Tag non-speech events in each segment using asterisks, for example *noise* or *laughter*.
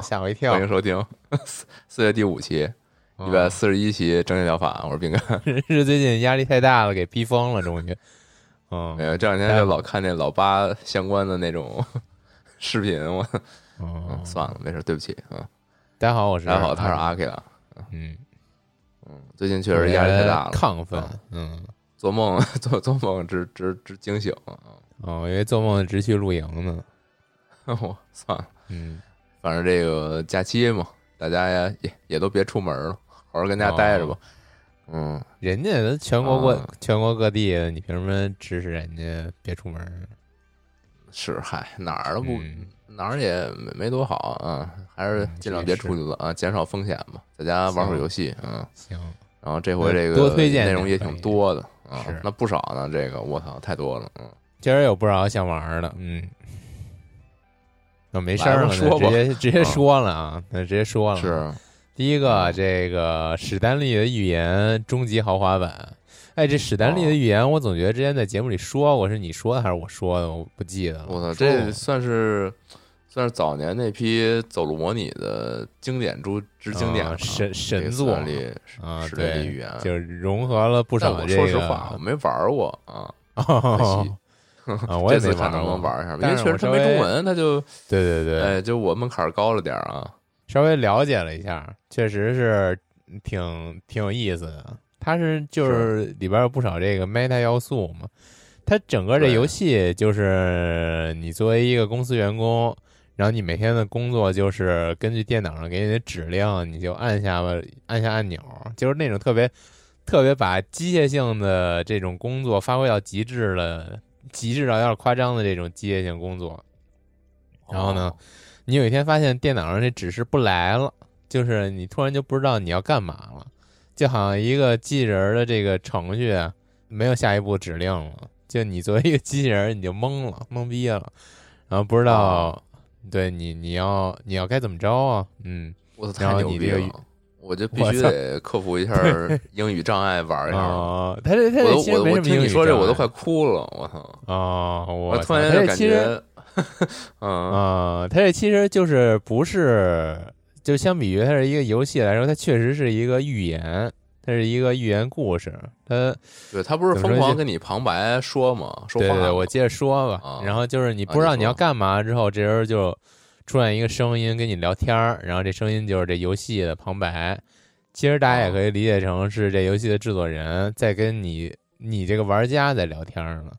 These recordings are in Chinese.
吓我一跳欢！迎收听四四月第五期，一百四十一期正念疗法。我是饼干。是最近压力太大了，给逼疯了，终于。嗯没有，这两天就老看那老八相关的那种 *laughs* 视频，我嗯，算了，没事，对不起啊。大家好，我是大家好，他是阿 K 啊。嗯，嗯，最近确实压力太大了，亢奋啊。嗯，做梦 *laughs* 做做梦直直直惊醒啊！哦，我以为做梦直去露营呢。*laughs* 我算了，嗯，反正这个假期嘛，大家呀也也都别出门了，好好跟家待着吧。嗯，人家都全国各啊全国各地的，你凭什么指使人家别出门？是，嗨，哪儿都不嗯哪儿也没没多好啊，还是尽量别出去了啊，减少风险吧，在家玩会儿游戏啊。行，然后这回这个多推荐内容也挺多的啊，那不少呢。这个我操，太多了，嗯，今儿有不少想玩的，嗯。那没事儿直接直接啊说了啊，那直接说了。是第一个，嗯这个史丹利的预言终极豪华版。哎，这史丹利的预言，我总觉得之前在节目里说过，是你说的还是我说的？我不记得了。我操，这算是算是早年那批走路模拟的经典中之经典神神作史丹利啊，史丹利对语言，就是融合了不少这个。说实话，我没玩过啊，*laughs* 可哦惜。*laughs* 啊，我也没玩能不能过玩一下吧，因但为确实它没中文，它就对对对，哎，就我门槛儿高了点儿啊。稍微了解了一下，确实是挺挺有意思的。它是就是里边有不少这个 meta 要素嘛。它整个这游戏就是你作为一个公司员工，然后你每天的工作就是根据电脑上给你的指令，你就按下吧，按下按钮，就是那种特别特别把机械性的这种工作发挥到极致了，极致到有点夸张的这种机械性工作。然后呢哦，你有一天发现电脑上这指示不来了，就是你突然就不知道你要干嘛了，就好像一个机器人儿的这个程序啊没有下一步指令了，就你作为一个机器人儿你就懵了，懵逼了，然后不知道，哦对你你要你要该怎么着啊？嗯，我操，然后你这个了！我就必须得克服一下 *laughs* 英语障碍，玩一下。哦，他这他这其实没我我听你什么英语说这我都快哭了，我操！啊，我我突然就感觉，嗯，啊、他这其实就是不是，就相比于它是一个游戏来说，它确实是一个寓言，它是一个寓言故事。他对他不是疯狂跟你旁白说吗？说对对对，话我接着说吧。啊然后就是你啊不知道你要干嘛之后，这时候就出现一个声音跟你聊天儿，然后这声音就是这游戏的旁白。其实大家也可以理解成是这游戏的制作人在跟你你这个玩家在聊天儿呢。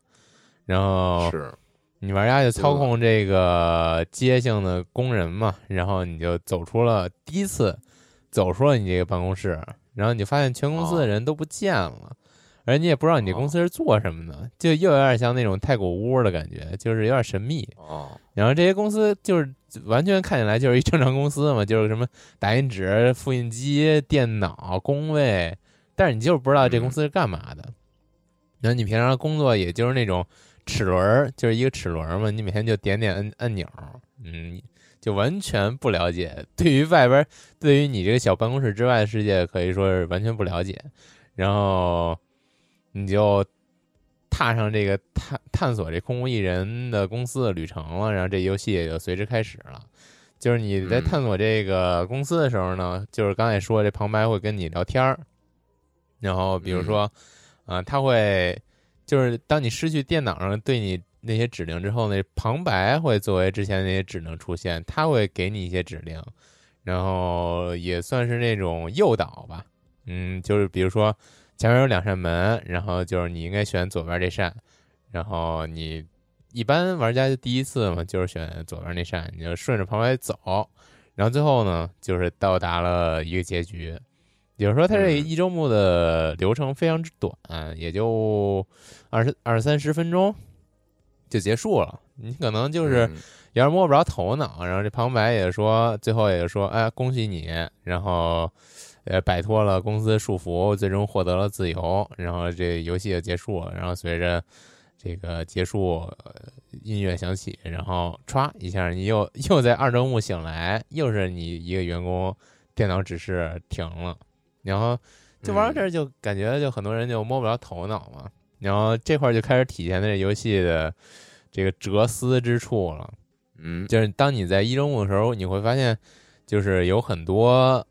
然后是你玩家就操控这个机械性的工人嘛，然后你就走出了第一次走出了你这个办公室，然后你就发现全公司的人都不见了，而你也不知道你这公司是做什么的，就又有点像那种太古屋的感觉，就是有点神秘。哦，然后这些公司就是完全看起来就是一正常公司嘛，就是什么打印纸、复印机、电脑、工位，但是你就是不知道这公司是干嘛的。然后你平常工作也就是那种齿轮儿，就是一个齿轮儿嘛，你每天就点点按按钮，嗯，就完全不了解。对于外边儿，对于你这个小办公室之外的世界，可以说是完全不了解。然后你就踏上这个探探索这空无一人的公司的旅程了，然后这游戏也就随之开始了。就是你在嗯探索这个公司的时候呢，就是刚才说这旁白会跟你聊天儿，然后比如说，啊、他会就是当你失去电脑上对你那些指令之后，那旁白会作为之前那些指令出现，他会给你一些指令，然后也算是那种诱导吧。嗯，就是比如说前面有两扇门，然后就是你应该选左边这扇，然后你一般玩家就第一次嘛，就是选左边那扇，你就顺着旁白走，然后最后呢，就是到达了一个结局。比如说，它这一周目的流程非常之短，也就二十二三十分钟就结束了。你可能就是嗯有点摸不着头脑，然后这旁白也说，最后也说，哎，恭喜你，然后呃摆脱了公司束缚，最终获得了自由，然后这游戏就结束了。然后随着这个结束，呃音乐响起，然后歘一下，你又又在二周目醒来，又是你一个员工电脑指示停了。然后就玩到这儿，就感觉就很多人就摸不着头脑嘛。然后这块儿就开始体现的这游戏的这个哲思之处了。嗯就是当你在一周目的时候，你会发现，就是有很多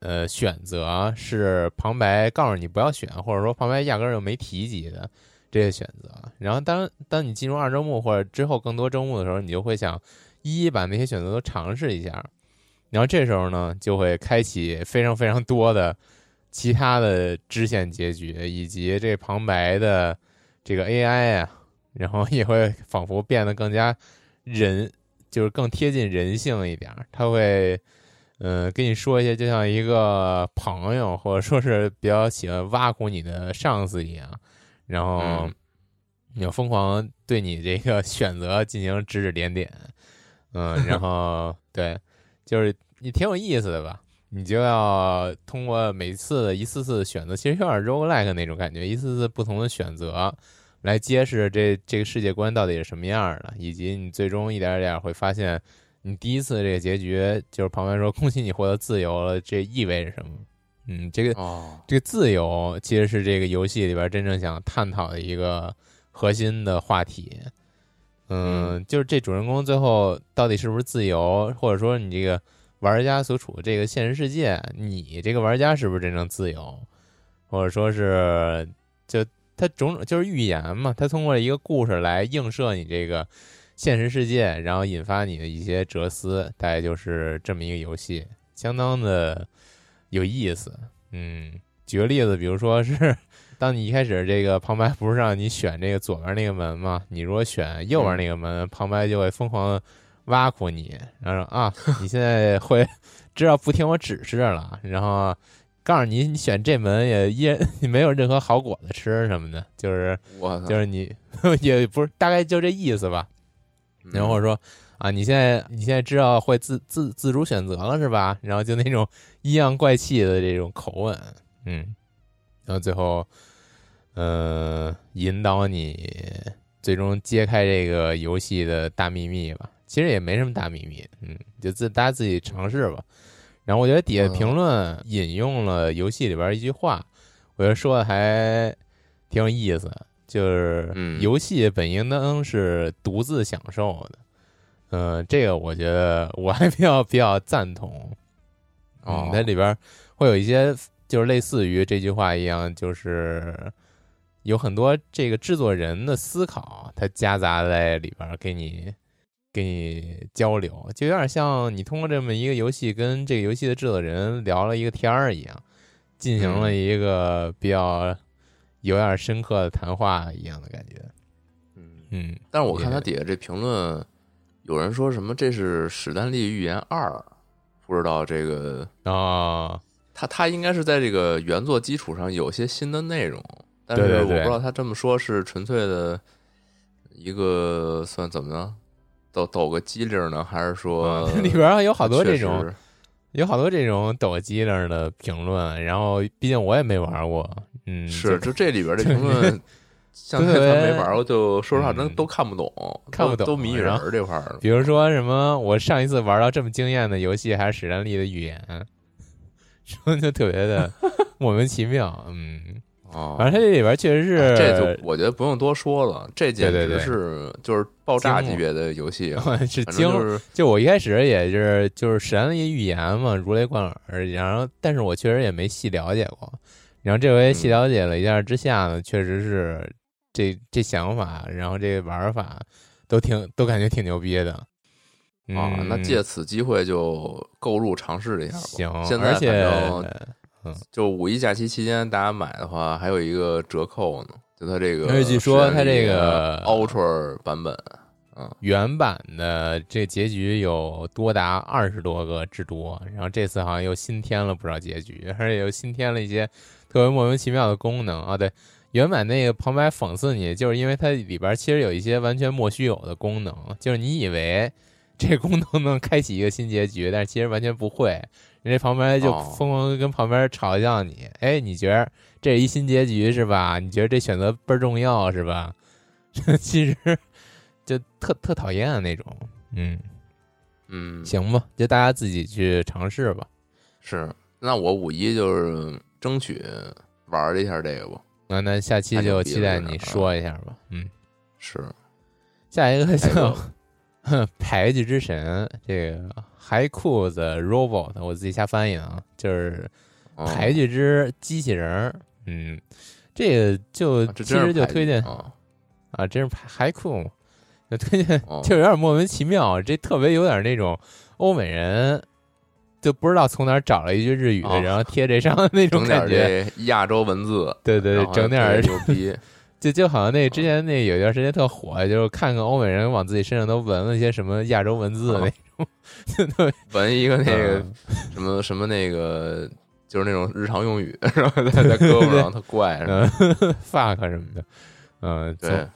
呃选择是旁白告诉你不要选，或者说旁白压根儿就没提及的这些选择。然后当当你进入二周目或者之后更多周目的时候，你就会想一一把那些选择都尝试一下。然后这时候呢，就会开启非常非常多的其他的支线结局，以及这旁白的这个 AI 啊，然后也会仿佛变得更加人，就是更贴近人性一点儿。他会，嗯、跟你说一些就像一个朋友，或者说是比较喜欢挖苦你的上司一样，然后嗯你要疯狂对你这个 *laughs* 选择进行指指点点，嗯，然后 *laughs* 对。就是你挺有意思的吧？你就要通过每次的一次次的选择，其实有点 roguelike 那种感觉，一次次不同的选择来揭示这这个世界观到底是什么样的，以及你最终一点点会发现，你第一次这个结局就是旁边说恭喜你获得自由了，这意味着什么？嗯，这个哦，这个自由其实是这个游戏里边真正想探讨的一个核心的话题。嗯，就是这主人公最后到底是不是自由，或者说你这个玩家所处的这个现实世界，你这个玩家是不是真正自由，或者说是就他种种就是预言嘛，他通过一个故事来映射你这个现实世界，然后引发你的一些哲思，大概就是这么一个游戏，相当的有意思。嗯，举个例子，比如说是。当你一开始这个旁白不是让你选这个左边那个门吗？你如果选右边那个门，旁白就会疯狂挖苦你，然后说啊，你现在会知道不听我指示了，然后告诉你你选这门也依然你 *laughs* 没有任何好果子吃什么的，就是我，就是你 *laughs* 也不是大概就这意思吧。嗯然后或者说啊，你现在你现在知道会自自自主选择了是吧？然后就那种阴阳怪气的这种口吻，嗯，然后最后。呃，引导你最终揭开这个游戏的大秘密吧。其实也没什么大秘密，嗯，就自大家自己尝试吧。然后我觉得底下评论引用了游戏里边一句话，我觉得说的还挺有意思，就是嗯游戏本应当是独自享受的。嗯、这个我觉得我还比较比较赞同。哦嗯，它里边会有一些就是类似于这句话一样，就是。有很多这个制作人的思考，它夹杂在里边儿，给你给你交流，就有点像你通过这么一个游戏跟这个游戏的制作人聊了一个天儿一样，进行了一个比较有点深刻的谈话一样的感觉。嗯，嗯，但是我看他底下这评论，有人说什么这是《史丹利预言二》，不知道这个哦，他他应该是在这个原作基础上有些新的内容，但是我不知道他这么说是纯粹的一个算怎么呢？抖抖个机灵呢，还是说啊 *laughs* 里边儿有好多这种有好多这种抖机灵的评论，然后毕竟我也没玩过，嗯，是就就这里边的评论，*laughs* 像他没玩过，就说实话，真嗯都看不懂，看不懂都都谜语人这块儿。比如说什么，我上一次玩到这么惊艳的游戏还是史丹利的预言，*laughs* 说就特别的 *laughs* 莫名其妙。嗯，哦，反正它这里边确实是，哎这就我觉得不用多说了，这简直是就是爆炸级别的游戏啊！是反惊正就是就我一开始也是就是史丹利预言嘛，如雷贯耳，然后但是我确实也没细了解过，然后这回细了解了一下之下呢，确实是这这想法，然后这玩法都挺都感觉挺牛逼的。啊，嗯那借此机会就购入尝试一下吧。行，现在而且反正就五一假期期间，大家买的话还有一个折扣呢，就它这个而且据说它这个 Ultra 版本，嗯，原版的这结局有多达二十多个之多，然后这次好像又新添了不少结局，而且又新添了一些特别莫名其妙的功能啊。对，原版那个旁白讽刺你，就是因为它里边其实有一些完全莫须有的功能，就是你以为这功能能开启一个新结局，但是其实完全不会。人家旁边就哦疯狂地跟旁边嘲笑你，哎，你觉得这是一新结局是吧？你觉得这选择倍儿重要是吧？*laughs* 其实就特特讨厌那种，嗯，嗯，行吧，就大家自己去尝试吧。是。那我五一就是争取玩一下这个吧。那那下期就期待你说一下吧。嗯，是，下一个还叫有牌局之神，这个海酷的 robot，我自己瞎翻译的啊，就是嗯牌局之机器人儿。嗯，这个就其实就推荐啊，啊，真是海酷，就推荐哦 *laughs* 就有点莫名其妙，这特别有点那种欧美人。就不知道从哪儿找了一句日语，哦然后贴这上的那种整点感觉，这亚洲文字，对对对，整点儿牛逼。*laughs* 就就好像那之前那有一段时间特火，就是看看欧美人往自己身上都纹了一些什么亚洲文字的那种，纹一个那个 *laughs* 嗯。什么什么那个，就是那种日常用语，*laughs* 然后在在胳膊上特怪，什么嗯。Fuck 什么的，嗯，对，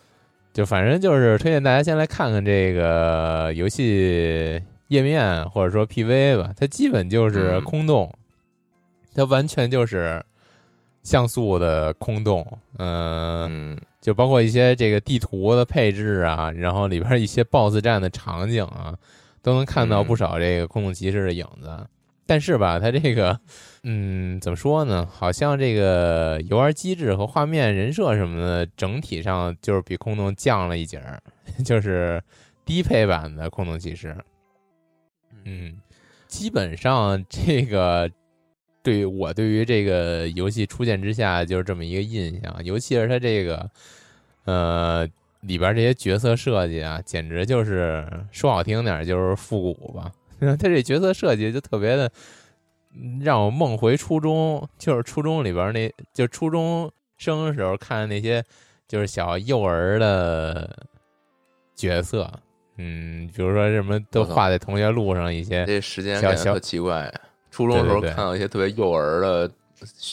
就反正就是推荐大家先来看看这个游戏页面或者说 PV 吧，它基本就是嗯空洞，它完全就是像素的空洞，嗯。嗯就包括一些这个地图的配置啊，然后里边一些 BOSS 战的场景啊，都能看到嗯不少这个空洞骑士的影子。但是吧，它这个，嗯，怎么说呢？好像这个游玩机制和画面、人设什么的，整体上就是比空洞降了一截儿，*laughs* 就是低配版的空洞骑士。嗯，基本上这个对于我对于这个游戏初见之下就是这么一个印象，尤其是它这个呃里边这些角色设计啊，简直就是说好听点就是复古吧。*laughs* 它这角色设计就特别的让我梦回初中，就是初中里边那就初中生的时候看那些就是小幼儿的角色，嗯，比如说什么都画在同学录上一些，这时间小小感觉特奇怪。初中的时候看到一些特别幼儿的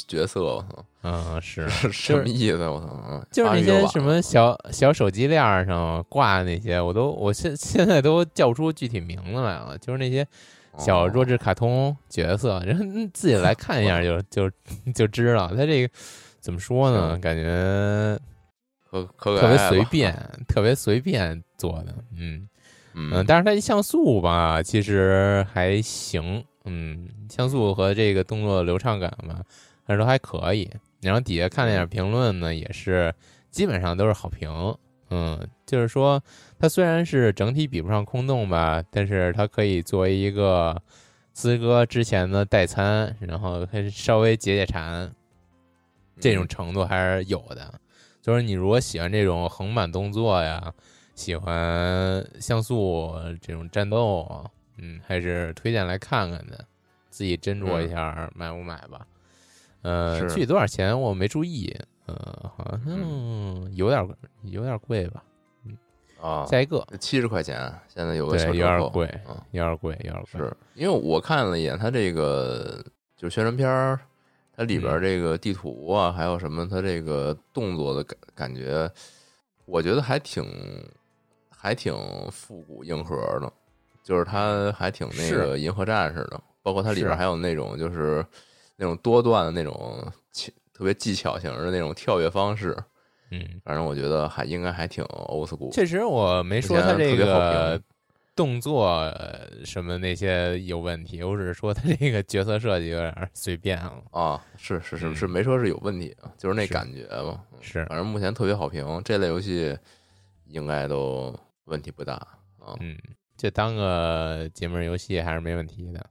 角色，我操，嗯，是是 *laughs* 什么意思？我操，嗯就是那些什么小小手机链上挂的那些，我都我现现在都叫不出具体名字来了。就是那些小哦弱智卡通角色，人嗯自己来看一下就就就知道，他这个怎么说呢？感觉可可特别随便，特别随便做的，嗯嗯，嗯，但是它一像素吧，其实还行，嗯，像素和这个动作的流畅感吧，还是都还可以。然后底下看了一嗯点评论呢，也是基本上都是好评，嗯，就是说它虽然是整体比不上空洞吧，但是它可以作为一个资哥之前的代餐，然后可以稍微解解馋，这种嗯程度还是有的。就是你如果喜欢这种横版动作呀，喜欢像素这种战斗啊，嗯，还是推荐来看看的，自己斟酌一下买不买吧。呃，具体多少钱我没注意，呃，好像有点有点贵吧。嗯啊，下一个，七十块钱，现在有个小折扣，点贵，嗯，有点贵，有点贵。是因为我看了一眼它这个就是宣传片儿，它里边这个地图啊，还有什么它这个动作的感感觉，我觉得还挺还挺复古硬核的，就是它还挺那个银河战士的，包括它里边还有那种就是那种多段的那种技特别技巧型的那种跳跃方式，嗯，反正我觉得还应该还挺 old school。确实我没说之前他这个动作呃什么那些有问题，我只是说他这个角色设计有点随便了。啊，是是是嗯是，没说是有问题啊，就是那感觉嘛。嗯是反正目前特别好评，这类游戏应该都问题不大啊。嗯，这当个解闷游戏还是没问题的。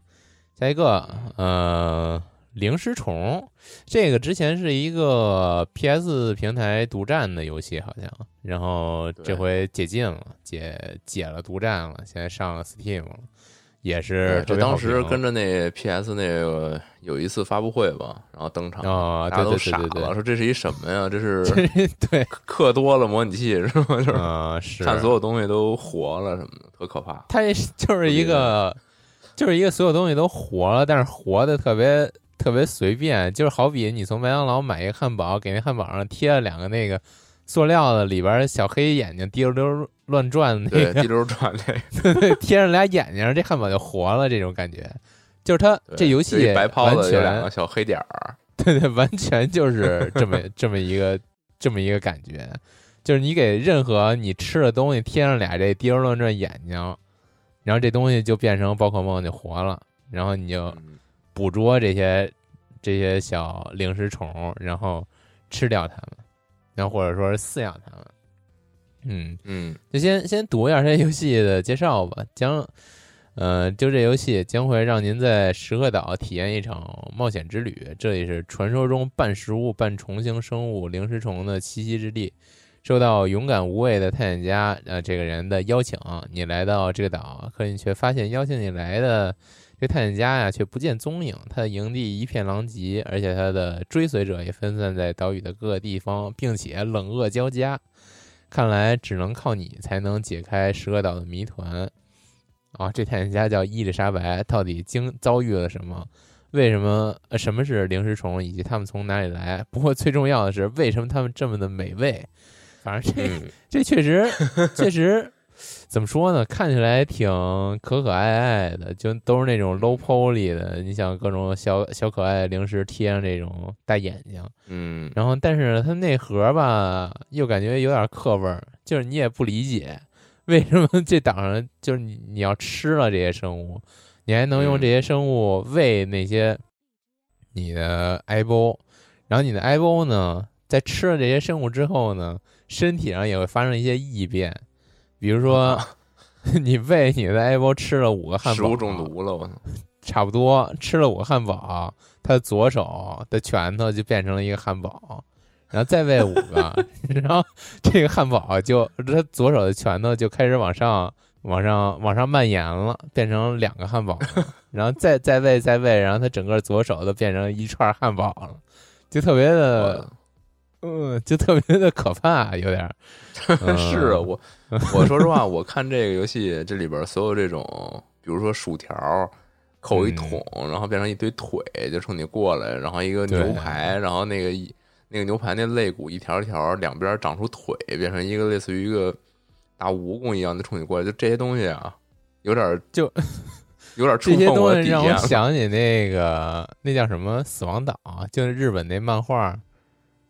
下一个，呃，零食虫，这个之前是一个 PS 平台独占的游戏，好像，然后这回解禁了，解解了独占了，现在上了 Steam 了，也是特这当时跟着那 PS 那个有一次发布会吧，然后登场，啊，大家都对对傻了，对对说这是一什么呀？这是 *laughs* 对，对，氪多了模拟器是吗？就是看所有东西都活了什么的，特可怕。它也是就是一个，就是一个所有东西都活了，但是活的特别特别随便，就是好比你从麦当劳买一个汉堡，给那汉堡上贴了两个那个塑料的，里边小黑眼睛滴溜溜乱转的那，个滴，溜转那个，*laughs* 贴上俩眼睛，这汉堡就活了，这种感觉。就是它这游戏白泡完子有两个全小黑点儿，*laughs* 对对，完全就是这么这么一个这么一个感觉，就是你给任何你吃的东西贴上俩这滴溜乱转眼睛，然后这东西就变成宝可梦就活了，然后你就嗯捕捉这些这些小零食虫，然后吃掉它们，然后或者说是饲养它们。嗯，嗯就先先读一下这游戏的介绍吧。将，呃，就这游戏将会让您在石鹤岛体验一场冒险之旅。这里是传说中半食物半虫形生物灵食虫的栖息之地。受到勇敢无畏的探险家呃这个人的邀请，你来到这个岛，可你却发现邀请你来的这探险家呀却不见踪影。他的营地一片狼藉，而且他的追随者也分散在岛屿的各个地方，并且冷恶交加。看来只能靠你才能解开石鹤岛的谜团。啊，这探险家叫伊丽莎白，到底经遭遇了什么？为什么？呃，什么是灵食虫，以及他们从哪里来？不过最重要的是，为什么他们这么的美味？反正这、嗯，这确实确实怎么说呢？看起来挺可可爱爱的，就都是那种 low poly 的。你想各种小小可爱的零食贴上这种大眼睛，嗯，然后但是它内核吧，又感觉有点刻味儿，就是你也不理解为什么这档上就是你你要吃了这些生物，你还能用这些生物喂那些你的埃波，然后你的埃波呢，在吃了这些生物之后呢，身体上也会发生一些异变，比如说 *laughs* 你喂你的埃波吃了五个汉堡，食物中毒了，我操！差不多吃了五个汉堡，他左手的拳头就变成了一个汉堡，然后再喂五个，*laughs* 然后这个汉堡就他左手的拳头就开始往上、往上、往上蔓延了，变成两个汉堡，然后再再喂再喂，然后他整个左手都变成一串汉堡了，就特别的，嗯，就特别的可怕，有点 *laughs* 是啊，我 *laughs* 我说实话，我看这个游戏这里边所有这种，比如说薯条扣一嗯桶，然后变成一堆腿就冲你过来，然后一个牛排，然后那个一那个牛排那肋骨一条一条两边长出腿，变成一个类似于一个大蜈蚣一样的冲你过来，就这些东西啊，有点儿就有点触这些碰我的底东西让我。想起那个那叫什么《死亡岛》，就是日本那漫画，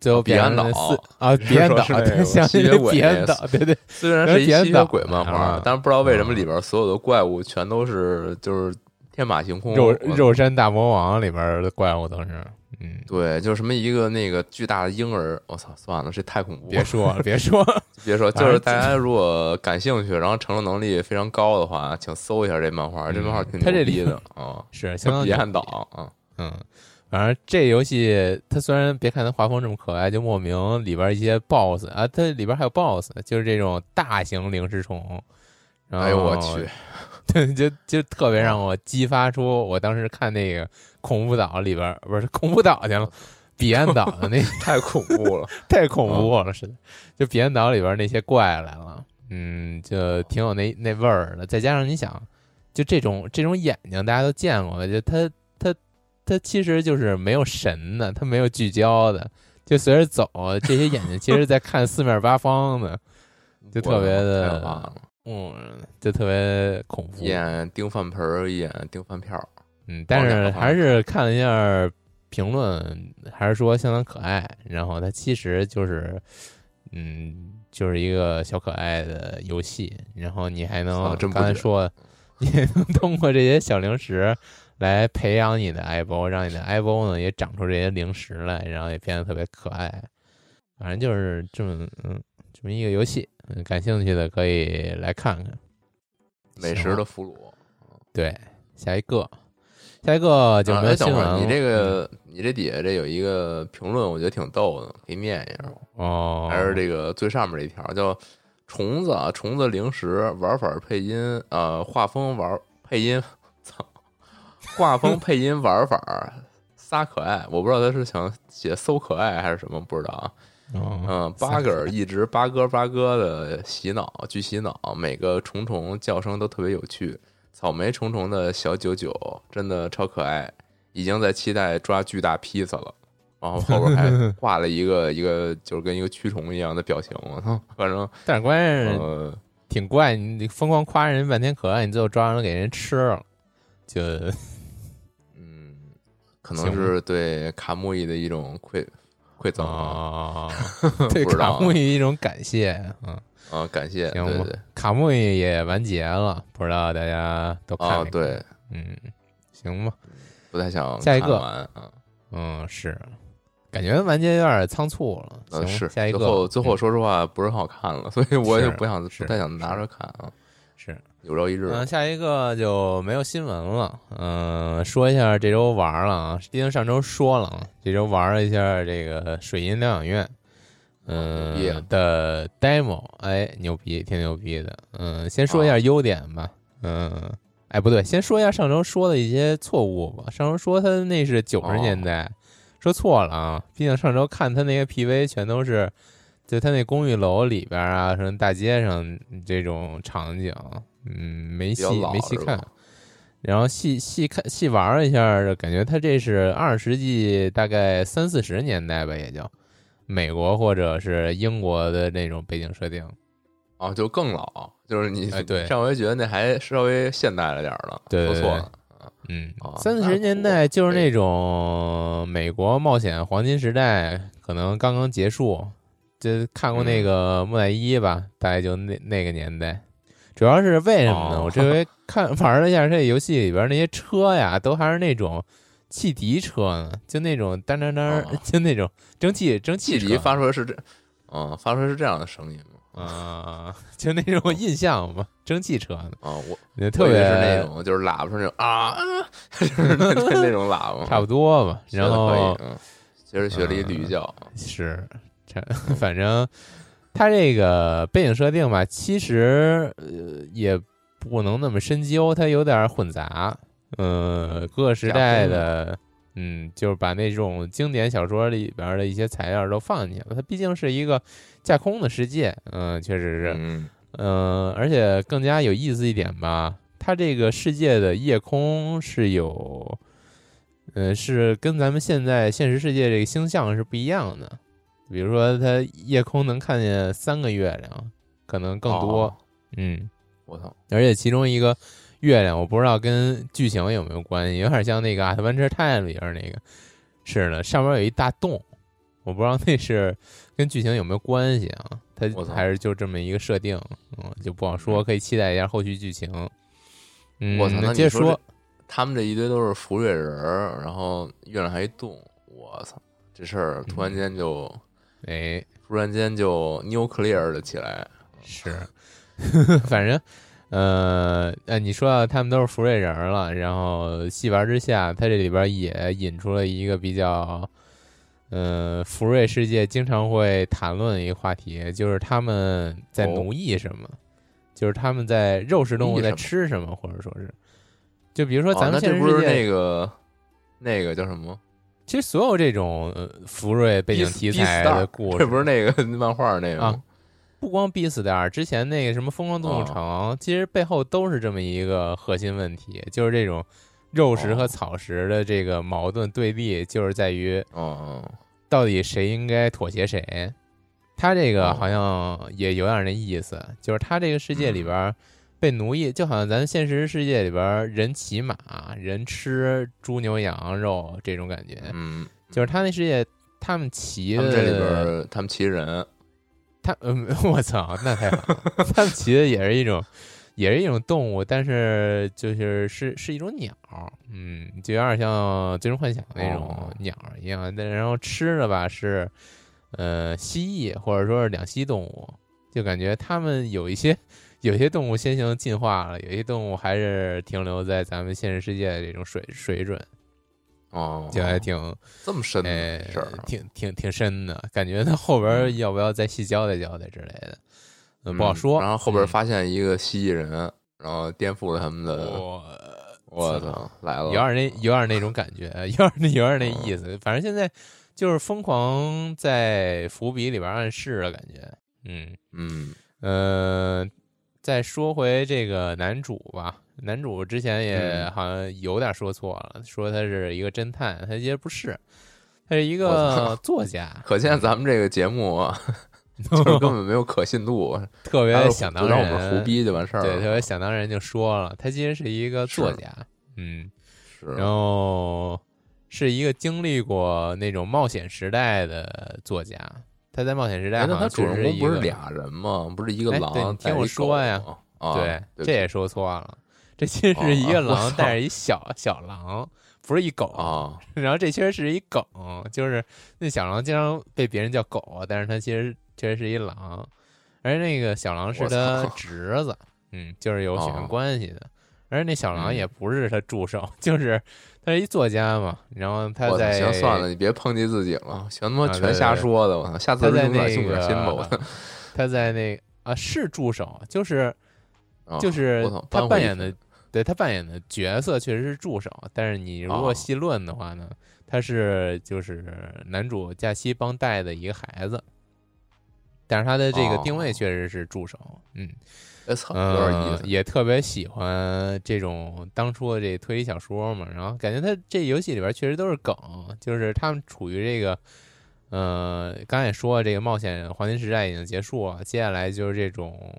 最后哦彼岸变成了岛四啊，彼岸岛，对，彼岸岛，对对，虽然是一吸血鬼漫画啊，但是不知道为什么里边所有的怪物全都是就是天马行空，肉肉山大魔王里边的怪物都是，嗯，对，就什么一个那个巨大的婴儿，我操，算了，这太恐怖了，别说了，别说了，别说，*laughs* 就是大家如果感兴趣，然后承受能力非常高的话，请搜一下这漫画，这漫画挺嗯它这里牛逼的啊，是相当彼岸岛啊，嗯，反正这游戏它虽然别看它画风这么可爱，就莫名里边一些 BOSS 啊，它里边还有 BOSS，就是这种大型灵食虫。然后哎呦我去，*laughs* 对，就就特别让我激发出我当时看那个恐怖岛里边不是恐怖岛去了，彼岸岛的那 *laughs* 太恐怖了，*laughs* 太恐怖了，是的，就彼岸岛里边那些怪来了，嗯，就挺有那那味儿的。再加上你想，就这种这种眼睛大家都见过，就它它它其实就是没有神的，它没有聚焦的，就随着走，这些眼睛其实在看四面八方的，就特别的嗯，就特别恐怖一。眼盯饭盆儿，一眼盯饭票，嗯，但是还是看了一下评论，还是说相当可爱。然后它其实就是，嗯，就是一个小可爱的游戏。然后你还能刚才说，你也能通过这些小零食来培养你的爱包，让你的爱包呢也长出这些零食来，然后也变得特别可爱。反正就是这么嗯这么一个游戏，嗯，感兴趣的可以来看看。美食的俘虏，对，下一个下一个就没有新闻了。等会儿，你这个你这底下这有一个评论，我觉得挺逗的，可以念一下。哦，还是这个最上面这一条叫“虫子啊，虫子零食玩法配音呃画风玩配音，操，画风配音玩法仨可爱”，我不知道他是想写搜可爱还是什么，不知道啊。哦嗯，八哥儿一直八哥八哥的洗脑，巨洗脑，每个虫虫叫声都特别有趣。草莓虫虫的小九九真的超可爱，已经在期待抓巨大披萨了。然后后边还画了一个一个就是跟一个蛆虫一样的表情，我操，反正但是关键是呃，挺怪，你疯狂夸人半天可爱，你最后抓人给人吃了，就嗯，可能是对卡木伊的一种馈馈赠啊，啊，*laughs* 对卡木伊一种感谢，嗯，啊，感谢，行吧对对卡木伊也完结了，不知道大家都看啊，没看对，嗯，行吧，不太想下一个看完啊。嗯，是，感觉完结有点仓促了，呃，是下一个，最后最后嗯说实话不是很好看了，所以我也是不想不太想拿着看啊。是。有朝一日，嗯，下一个就没有新闻了。嗯，说一下这周玩了啊，毕竟上周说了啊，这周玩了一下这个水银疗养院，嗯、的 demo，哎，牛逼，挺牛逼的。嗯，先说一下优点吧。嗯，哎，不对，先说一下上周说的一些错误吧。上周说他那是九十年代，说错了啊。毕竟上周看他那个 PV 全都是，就他那公寓楼里边啊，什么大街上这种场景，嗯，没细没细看。然后细细看细玩了一下，感觉他这是二十世纪大概三四十年代吧，也就美国或者是英国的那种背景设定。哦，就更老，就是你哎对上回觉得那还稍微现代了点儿了，对对对说错了，嗯啊，三四十年代就是那种美国冒险黄金时代，可能刚刚结束。就看过嗯那个木乃伊吧，大概就那那个年代。主要是为什么呢？哦我这回看 *laughs* 玩了一下这游戏里边那些车呀，都还是那种汽笛车呢，就那种当当当，哦 *laughs* 就那种蒸汽蒸汽笛发出来是这，嗯，发出来是这样的声音吗？啊，*laughs* 就那种印象嘛，蒸汽车呢，啊，我也特别是那种就是喇叭声那种啊，就是那种喇叭，差不多吧。然后可以，嗯，接着学了一驴叫，是，这反正它这个背景设定吧，其实呃也不能那么深究，它有点混杂，呃，各个时代的，嗯，就是把那种经典小说里边的一些材料都放进去了。它毕竟是一个架空的世界，嗯、确实是，嗯，嗯，而且更加有意思一点吧，它这个世界的夜空是有，呃，是跟咱们现在现实世界这个星象是不一样的。比如说，它夜空能看见三个月亮，可能更多。哦嗯，我操，而且其中一个月亮，我不知道跟剧情有没有关系，有点像那个《阿特曼车泰》里边那个，是的，上面有一大洞，我不知道那是跟剧情有没有关系啊？它还是就这么一个设定，嗯，就不好说，可以期待一下后续剧情。嗯，我操，那接着说他们这一堆都是浮月人儿，然后月亮还一动，我操，这事儿突然间就哎，突然间就 nuclear 了起来，是，*laughs* 反正，呃，呃，你说到他们都是福瑞人儿了，然后细玩之下，它这里边也引出了一个比较，呃，福瑞世界经常会谈论的一个话题，就是他们在哦奴役什么，就是他们在肉食动物在吃什么，或者说是，就比如说哦，咱们现实世界，那个那个叫什么？其实所有这种呃福瑞背景题材的故事，这不是那个漫画那个啊吗？不光 B 四点之前那个什么疯狂动物城，其实背后都是这么一个核心问题，就是这种肉食和草食的这个矛盾对立，就是在于嗯，到底谁应该妥协谁。他这个哦。好像也有点那意思，就是他这个世界里边被奴役，就好像咱现实世界里边人骑马、人吃猪牛羊肉这种感觉，嗯，就是他那世界他们骑的他们这里边他们骑人，*laughs* 他嗯，*laughs* 我操，那太好了！*laughs* 他们骑的也是一种，也是一种动物，但是就是是是一种鸟，嗯，就有点像《最终幻想》那种哦鸟一样。但然后吃的吧是，呃，蜥蜴或者说是两栖动物，就感觉他们有一些有些动物先行进化了，有些动物还是停留在咱们现实世界的这种水水准，哦，就还挺这么深哎的事儿，啊挺挺挺深的，感觉他后边要不要再细交代交代之类的，嗯，不好说。然后后边嗯发现一个蜥蜴人，然后颠覆了他们的，我我操，来了，有点那有点那种感觉，有点那有点那意思。反正现在就是疯狂在伏笔里边暗示了，感觉，嗯嗯呃，再说回这个男主吧，男主之前也嗯。好像有点说错了，说他是一个侦探，他其实不是，他是一个作家，*laughs* 可见咱们这个节目啊，*laughs* 就是根本没有可信度，*laughs* 特别想当然让然，我们胡逼就完事儿了，对，特别想当然就说了，他其实是一个作家，嗯，是，然后是一个经历过那种冒险时代的作家。他在冒险时代哎，那他主人公不是俩人吗？不是一个哎狼对听我说呀对，这也说错了。这其实是一个狼带着一小小狼，不是一狗。啊，然后这其实是一梗，就是那小狼经常被别人叫狗，但是它其实确实是一狼，而那个小狼是他侄子，嗯，就是有血缘哦关系的。而那小狼嗯也不是他助手，*laughs* 就是他是一作家嘛。然后他，在行算了，你别抨击自己了，行他妈全瞎说的，我操，下次他在用点那信点心吧，我 *laughs* 个他在那啊是助手，就是啊就是他扮演的，对他扮演的角色确实是助手，但是你如果哦细论的话呢，他是就是男主假期帮带的一个孩子，但是他的这个定位哦确实是助手，嗯哎操，有点意思，嗯也特别喜欢这种当初的这推理小说嘛，然后感觉他这游戏里边确实都是梗，就是他们处于这个。呃，刚才也说了，这个冒险黄金时代已经结束了，接下来就是这种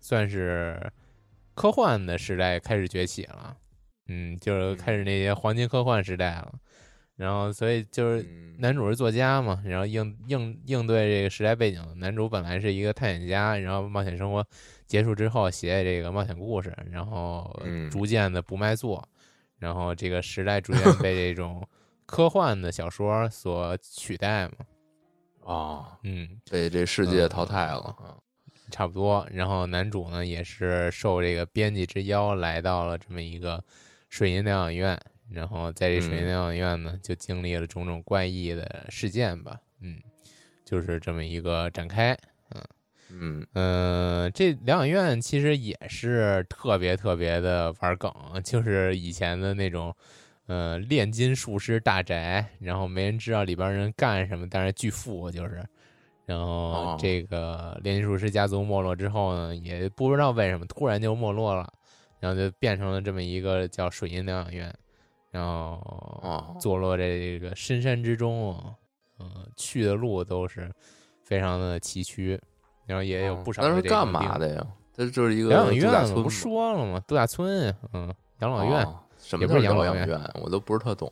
算是科幻的时代开始崛起了，嗯，就是开始那些黄金科幻时代了。然后，所以就是嗯。男主是作家嘛，然后应应应对这个时代背景，男主本来是一个探险家，然后冒险生活结束之后写这个冒险故事，然后嗯。逐渐的不卖座，然后这个时代逐渐被这种 *laughs* 科幻的小说所取代嘛，*laughs* 啊，嗯，被这世界淘汰了啊，差不多。然后男主呢也是受这个编辑之邀来到了这么一个水银疗养院，然后在这水银嗯疗养院呢就经历了种种怪异的事件吧，嗯，就是这么一个展开。嗯嗯，这疗养院其实也是特别特别的玩梗，就是以前的那种，呃，炼金术师大宅，然后没人知道里边人干什么，但是巨富就是，然后哦。这个炼金术师家族没落之后呢，也不知道为什么突然就没落了，然后就变成了这么一个叫水银疗养院，然后哦坐落在这个深山之中，嗯、去的路都是非常的崎岖。然后也有不少的哦那是干嘛的呀？这就是一个养老院嘛，不说了吗？度假村，嗯，养老院、哦什么是养老院院？我都不是特懂，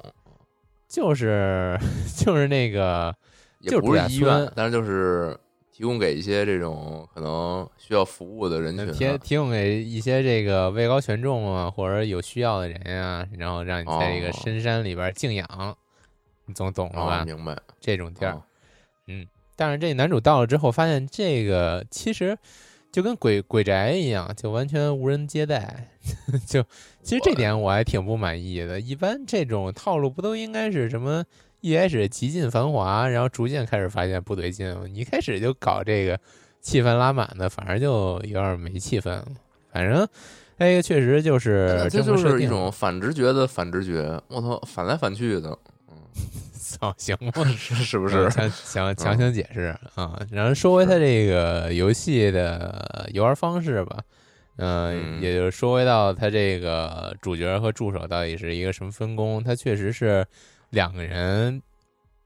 就是 *laughs* 就是那个也就是不是医院，但是就是提供给一些这种可能需要服务的人群提啊。提供给一些这个位高权重啊，或者有需要的人呀、然后让你在这个哦深山里边静养，你总懂了哦，吧？明白。这种地儿，哦但是这男主到了之后，发现这个其实就跟鬼鬼宅一样，就完全无人接待。*laughs* 就其实这点我还挺不满意的。一般这种套路不都应该是什么？一开始极尽繁华，然后逐渐开始发现不对劲。你一开始就搞这个气氛拉满的，反而就有点没气氛了。反正这个确实就是这就是一种反直觉的反直觉，我操，反来反去的，嗯操，行吗？是是不是？嗯强强强行解释啊。然后说回他这个游戏的游玩方式吧，嗯，嗯也就是说回到他这个主角和助手到底是一个什么分工，他确实是两个人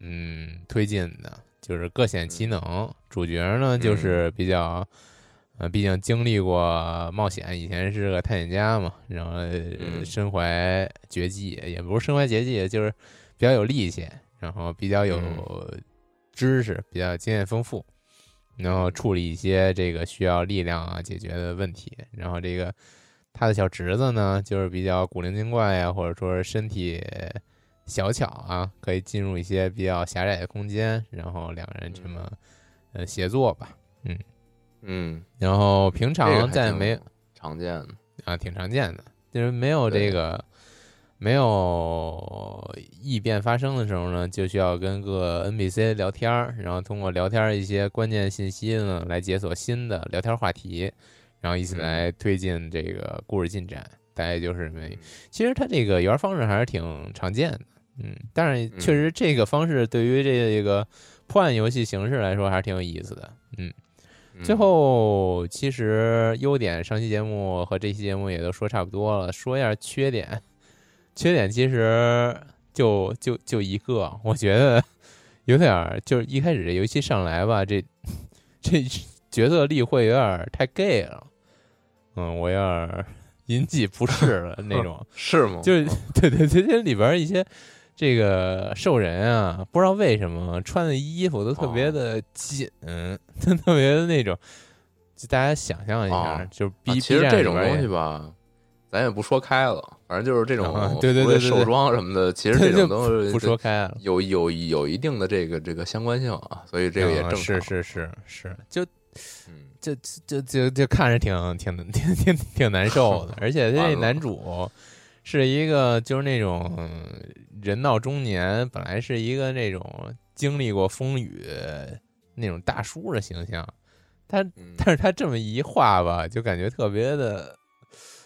嗯推进的，就是各显其能。主角呢就是比较。呃，毕竟经历过冒险，以前是个探险家嘛，然后身怀绝技，也不是身怀绝技，就是比较有力气，然后比较有嗯知识，比较经验丰富，然后处理一些这个需要力量啊解决的问题。然后这个他的小侄子呢，就是比较古灵精怪呀、或者说身体小巧啊，可以进入一些比较狭窄的空间，然后两个人这么呃协作吧，嗯。嗯，然后平常在没常见的，啊，挺常见的，就是没有这个没有异变发生的时候呢，就需要跟各 NPC 聊天儿，然后通过聊天儿一些关键信息呢，来解锁新的聊天话题，然后一起嗯。来推进这个故事进展。大概就是这么一，其实它这个游玩方式还是挺常见的，嗯，但是确实这个方式对于这个破案游戏形式来说还是挺有意思的，嗯。嗯最后，其实优点上期节目和这期节目也都说差不多了，说一下缺点。缺点其实就就就一个，我觉得 *laughs* 有点儿，就是一开始这游戏上来吧，这这角色立绘有点儿太 gay 了，嗯，我有点儿 *laughs* 引起不适了那种。*laughs* 是吗？就是对对对，这里边儿一些这个兽人啊，不知道为什么穿的衣服都特别的紧，*laughs* 就特别的那种。就大家想象一下，哦就是啊、其实这种东西吧，咱也不说开了，反正就是这种啊对对对对对手装什么的，其实这种都是不说开了。有有有一定的这个这个相关性啊，所以这个也嗯正常。是是是是，就嗯，就就就就看着挺挺挺挺挺难受的，*laughs* 而且这男主是一个就是那种人到中年，本来是一个那种经历过风雨那种大叔的形象，他嗯但是他这么一画吧，就感觉特别的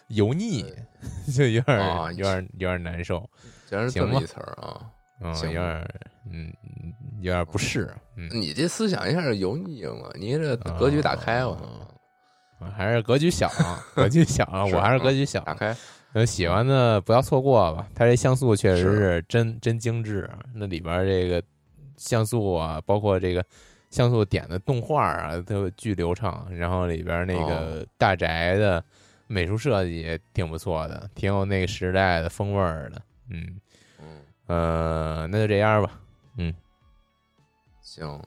油腻，*laughs* 就有点啊有点有点难受，竟然是这么一词儿啊！嗯，行有点嗯有点不适，嗯。你这思想一下就油腻了，你这格局打开了，啊还是格局小，*laughs* 格局小，是我还是格局小。打开。呃，喜欢的不要错过吧，它这像素确实是真真精致，那里边这个像素啊，包括这个像素点的动画啊，都巨流畅。然后里边那个大宅的美术设计也挺不错的，挺有那个时代的风味儿的。嗯，嗯，呃，那就这样吧。嗯行，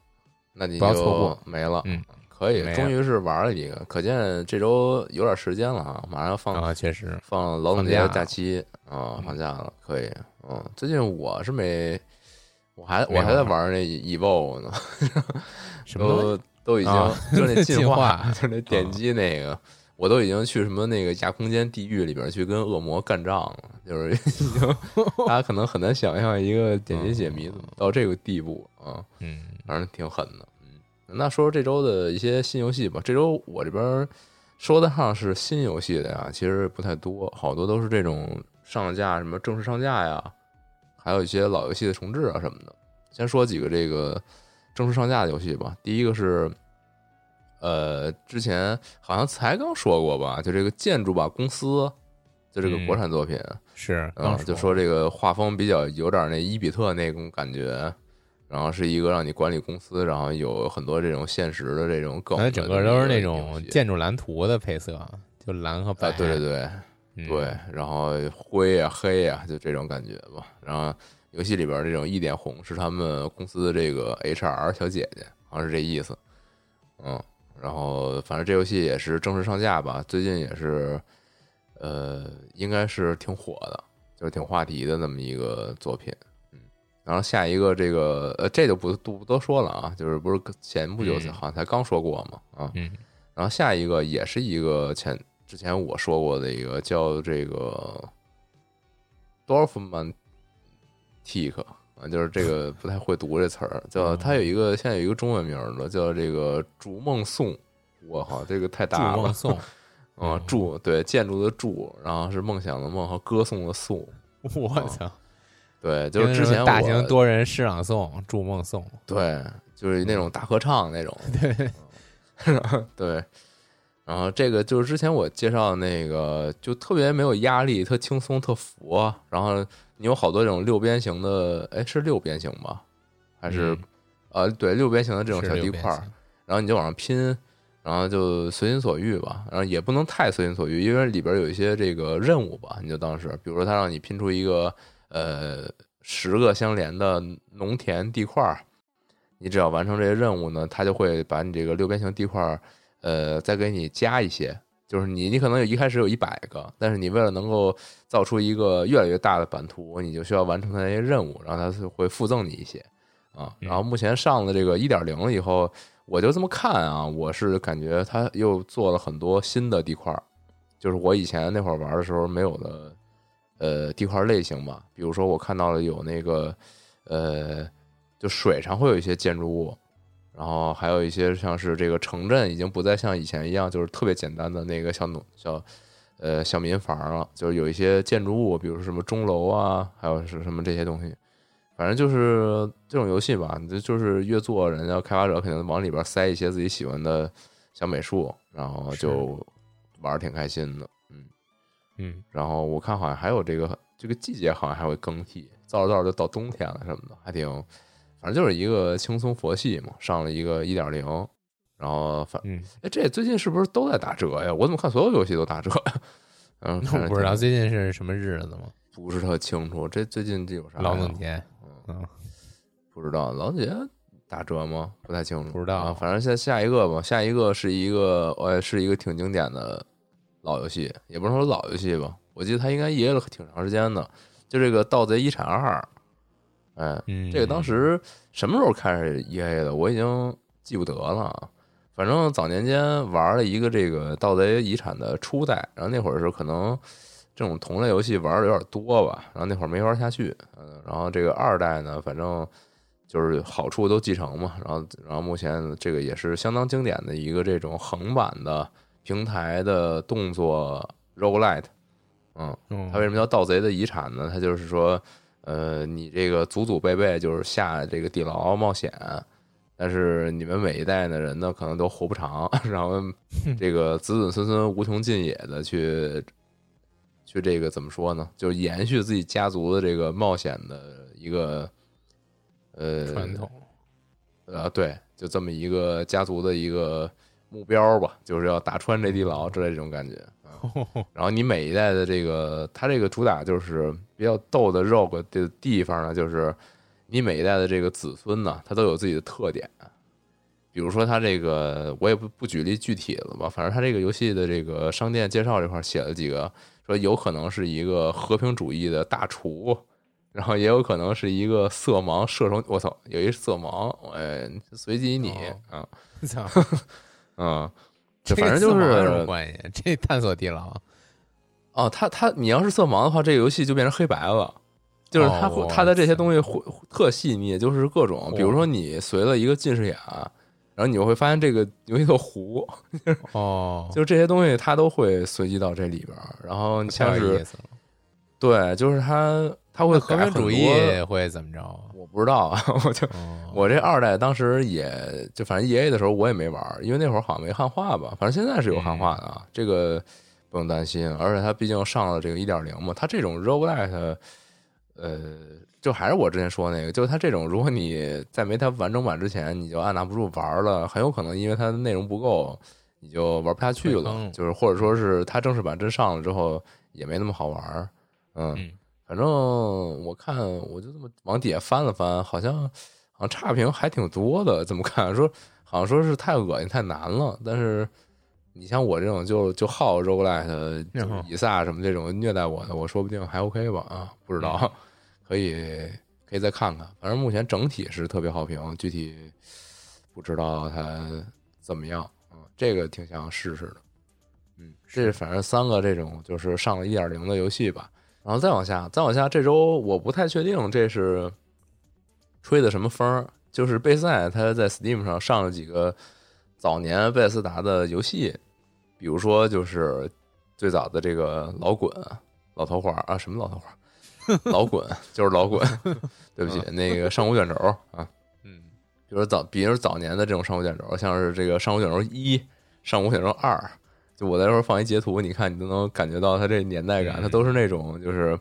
那你不要就错过没了。嗯，可以终于是玩了一个，可见这周有点时间了啊，马上要放啊，确实，放劳动节假假期啊，嗯。放假了，可以。嗯，最近我是没，我还我还在玩玩那 evo 呢，*laughs* 都都已经啊 *laughs* 就那 *laughs* 进化，化就那点击那个，我都已经去什么那个亚空间地狱里边去跟恶魔干仗了，就是已经大家可能很难想象一个点击解谜到这个地步啊，嗯。反正挺狠的。嗯，那说说这周的一些新游戏吧。这周我这边说得上是新游戏的呀，其实不太多，好多都是这种上架什么正式上架呀，还有一些老游戏的重置啊什么的。先说几个这个正式上架的游戏吧。第一个是，呃，之前好像才刚说过吧，就这个建筑吧公司，就这个嗯国产作品，是，嗯刚，就说这个画风比较有点那伊比特那种感觉，然后是一个让你管理公司，然后有很多这种现实的这种梗整个都是那种建筑蓝图的配色，就蓝和白。啊，对对对嗯对，然后灰啊黑啊，就这种感觉吧。然后游戏里边这种一点红是他们公司的这个 HR 小姐姐，好像是这意思。嗯，然后反正这游戏也是正式上架吧，最近也是，呃，应该是挺火的，就是挺话题的那么一个作品。嗯，然后下一个这个呃，这就不不不多说了啊，就是不是前不久嗯好像才刚说过嘛啊，嗯然后下一个也是一个前之前我说过的一个叫这个 Dorfman Tik 啊，就是这个不太会读这词儿，叫它有一个现在有一个中文名儿了，叫这个筑梦颂。我靠，这个太大了梦颂，啊！嗯筑对建筑的筑，然后是梦想的梦和歌颂的颂。我操！对，就是之前大型多人诗朗诵，筑梦颂，对，就是那种大合唱那种。对，*laughs* 对，然后这个就是之前我介绍的那个，就特别没有压力，特轻松，特佛。然后你有好多这种六边形的，哎，是六边形吧？还是、嗯呃，对，六边形的这种小地块然后你就往上拼，然后就随心所欲吧。然后也不能太随心所欲，因为里边有一些这个任务吧，你就当时，比如说他让你拼出一个呃十个相连的农田地块儿，你只要完成这些任务呢，它就会把你这个六边形地块儿呃再给你加一些。就是你，你可能有一开始有一百个，但是你为了能够造出一个越来越大的版图，你就需要完成它那些任务，然后它是会附赠你一些啊。嗯然后目前上了这个一点零了以后，我就这么看啊，我是感觉他又做了很多新的地块儿，就是我以前那会儿玩的时候没有的，呃，地块类型吧。比如说我看到了有那个，呃，就水上会有一些建筑物，然后还有一些像是这个城镇已经不再像以前一样，就是特别简单的那个小农小，呃，小民房了，就是有一些建筑物，比如说什么钟楼啊，还有是什么这些东西。反正就是这种游戏吧，你就是越做，人家开发者肯定往里边塞一些自己喜欢的小美术，然后就玩儿挺开心的，嗯嗯，然后我看好像还有这个这个季节好像还会更替，造着造着就到冬天了什么的，还挺，反正就是一个轻松佛系嘛，上了一个一点零，然后反嗯，哎这最近是不是都在打折呀？我怎么看所有游戏都打折呀？嗯，我不知道最近是什么日子吗？不是特清楚，这最近这有啥呀？劳动节，嗯，不知道劳动节打折吗？不太清楚，不知道啊。反正下下一个吧，下一个是一个呃，是一个挺经典的老游戏，也不能说老游戏吧，我记得它应该也了挺长时间的，就这个《盗贼遗产二》。哎，嗯，这个当时什么时候开始 E A 的，我已经记不得了。反正早年间玩了一个这个《盗贼遗产》的初代，然后那会儿是可能这种同类游戏玩的有点多吧，然后那会儿没玩下去。嗯，然后这个二代呢，反正就是好处都继承嘛。然后，然后目前这个也是相当经典的一个这种横版的平台的动作 roguelite。嗯，嗯，它为什么叫盗贼的遗产呢？它就是说，呃，你这个祖祖辈辈就是下这个地牢冒险，但是你们每一代的人呢，可能都活不长，*laughs* 然后这个子子孙孙无穷尽也的去去这个怎么说呢？就延续自己家族的这个冒险的一个呃传统，呃，对，就这么一个家族的一个目标吧，就是要打穿这地牢之类这种感觉。啊 *laughs* 然后你每一代的这个，它这个主打就是比较逗的 rogue 的地方呢，就是你每一代的这个子孙呢，它都有自己的特点。比如说，它这个我也不不举例具体了吧，反正它这个游戏的这个商店介绍这块写了几个，说有可能是一个和平主义的大厨，然后也有可能是一个色盲射手。我操，有一色盲，哎，随机你啊，*laughs* 操，嗯，这反正就是有什么是关系？这探索地牢，哦，他他你要是色盲的话，这个游戏就变成黑白了。就是他会哦他的这些东西会特细腻，就是各种，比如说你随了一个近视眼，然后你就会发现这个游戏特糊，哦，*laughs* 就是这些东西它都会随机到这里边儿。然后你像是。对，就是他他会那和平主义会怎么着啊？我不知道啊，*laughs* 我就哦，我这二代当时也就反正 E A 的时候我也没玩儿，因为那会儿好像没汉化吧，反正现在是有汉化的啊，这个不用担心。而且它毕竟上了这个一点零嘛，它这种 roguelite，呃，就还是我之前说那个，就是它这种，如果你在没它完整版之前你就按捺不住玩了，很有可能因为它的内容不够，你就玩不下去了，就是或者说是它正式版真上了之后也没那么好玩，嗯嗯反正我看我就这么往底下翻了翻，好像好像差评还挺多的。怎么看？说好像说是太恶心、太难了。但是你像我这种就就好 roguelite，*laughs* 以撒什么这种虐待我的，我说不定还 OK 吧？啊，不知道，*laughs* 可以可以再看看。反正目前整体是特别好评，具体不知道它怎么样。嗯，这个挺想试试的。嗯，这反正三个这种就是上了一点零的游戏吧。然后再往下，再往下，这周我不太确定这是吹的什么风儿。就是贝塞他在 Steam 上上了几个早年贝斯达的游戏，比如说就是最早的这个老滚、老头环啊，什么老头环？*laughs* 老滚就是老滚，*laughs* 对不起，那个上古卷轴啊，嗯，比如说早，比如早年的这种上古卷轴，像是这个上古卷轴一、上古卷轴二，就我在这儿放一截图，你看你都能感觉到它这年代感，嗯它都是那种就是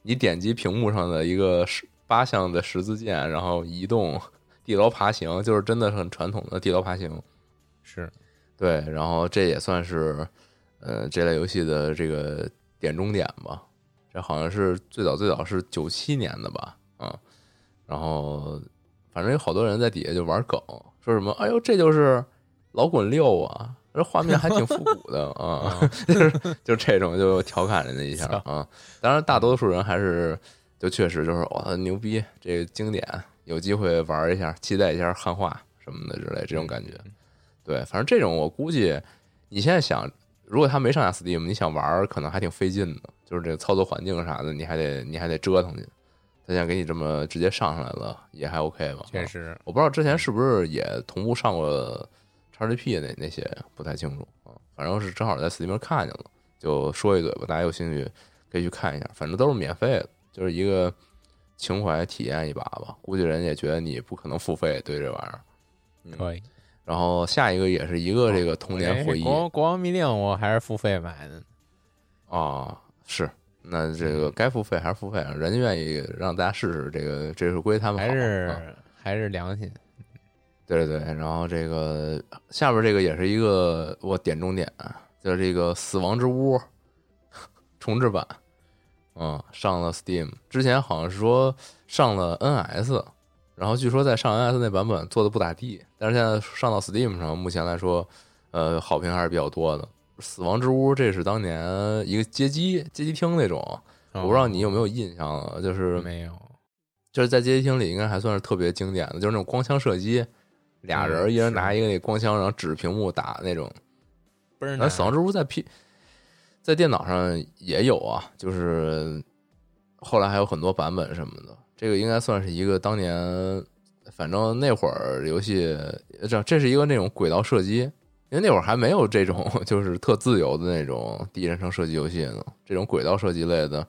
你点击屏幕上的一个十八项的十字键，然后移动、地牢爬行，就是真的很传统的地牢爬行。是对，然后这也算是呃这类游戏的这个点中点吧。这好像是最早最早是九七年的吧，啊，然后反正有好多人在底下就玩梗，说什么哎呦这就是老滚六啊，这画面还挺复古的 *laughs* 啊，*laughs* 就是就这种就调侃人家一下啊。当然大多数人还是就确实就是哇牛逼，这个经典，有机会玩一下，期待一下汉化什什么的之类这种感觉。对，反正这种我估计你现在想，如果他没上架 Steam，你想玩可能还挺费劲的，就是这个操作环境啥的，你还得你还得折腾去。他现在给你这么直接上上来了，也还 OK 吧？确实，我不知道之前是不是也同步上过 XGP 那那些，不太清楚啊。反正是正好在 Steam 看见了，就说一嘴吧，大家有兴趣可以去看一下，反正都是免费的，就是一个情怀体验一把吧。估计人也觉得你不可能付费对这玩意儿。嗯可以。然后下一个也是一个这个童年回忆国国王密令我还是付费买的，啊，是那这个该付费还是付费，人家愿意让大家试试，这个这是归他们好还啊是还是良心。对对对，然后这个下边这个也是一个我点中点，就是这个《死亡之屋》重置版，嗯，上了 Steam，之前好像是说上了 NS，然后据说在上 NS 那版本做的不咋地，但是现在上到 Steam 上，目前来说，呃，好评还是比较多的。《死亡之屋》这是当年一个街机街机厅那种，我不知道你有没有印象啊，就是哦没有，就是在街机厅里应该还算是特别经典的，就是那种光枪射击，俩人嗯一人拿一个那光枪，然后指着屏幕打那种。然后倍儿难。死亡之屋在 P 在电脑上也有啊，就是后来还有很多版本什么的。这个应该算是一个当年，反正那会儿游戏，这这是一个那种轨道射击，因为那会儿还没有这种 *laughs* 就是特自由的那种第一人称射击游戏呢。这种轨道射击类的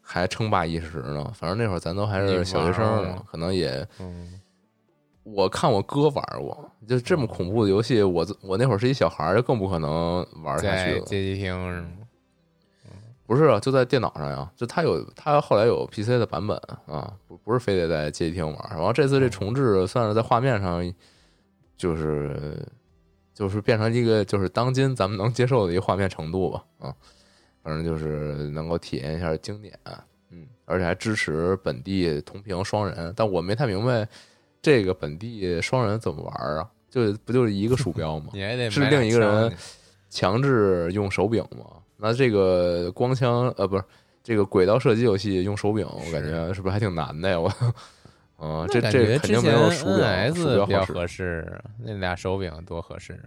还称霸一时呢。反正那会儿咱都还是小学生呢可能也嗯，我看我哥玩过，就这么恐怖的游戏，我我那会儿是一小孩儿，就更不可能玩下去了。在街机厅是吗？不是啊，就在电脑上呀，就它有它后来有 PC 的版本啊，不不是非得在街机厅玩。然后这次这重置算是在画面上，就是就是变成一个就是当今咱们能接受的一个画面程度吧，啊，反正就是能够体验一下经典，嗯，而且还支持本地同屏双人，但我没太明白这个本地双人怎么玩啊？就不就是一个鼠标吗？*laughs* 你还得是另一个人强制用手柄吗？那这个光枪呃不是这个轨道射击游戏用手柄，我感觉是不是还挺难的呀？我，嗯，这这肯定没有鼠标鼠 NS 标。比较合适，那俩手柄多合适。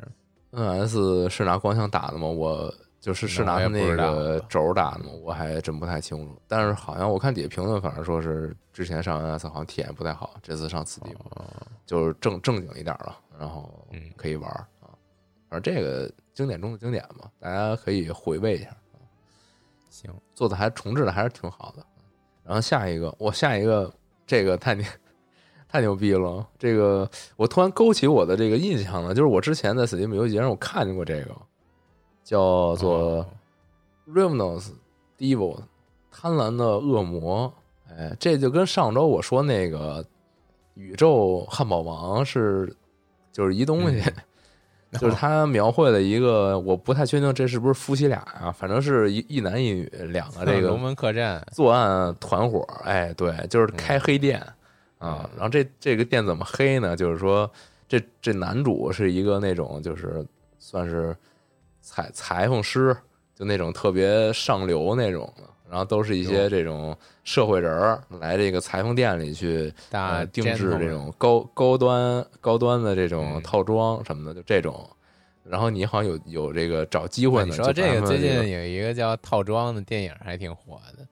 NS 是拿光枪打的吗？我就是是拿那我也不那个轴打的吗？我还真不太清楚。但是好像我看底下评论，反正说是之前上 NS 好像体验不太好，这次上 Steam 哦，就是正正经一点了，然后嗯可以玩儿啊。反正这个经典中的经典嘛，大家可以回味一下。行，做的还重置的还是挺好的。然后下一个，我下一个这个太牛 *laughs* 太牛逼了，这个我突然勾起我的这个印象了，就是我之前在 Steam 游戏节上我看见过这个，叫做哦 Revenants Devil 贪婪的恶魔。哎，这就跟上周我说那个宇宙汉堡王是就是一东西。就是他描绘了一个，我不太确定这是不是夫妻俩啊，反正是一一男一女两个这个龙门客栈，作案团伙，哎，对，就是开黑店、啊嗯。然后这这个店怎么黑呢？就是说，这这男主是一个那种就是算是裁裁缝师，就那种特别上流那种的。然后都是一些这种社会人儿来这个裁缝店里去大呃定制这种高高端高端的这种嗯套装什么的，就这种。然后你好像有有这个找机会呢，你说这个最近有一个叫套装的电影还挺火的，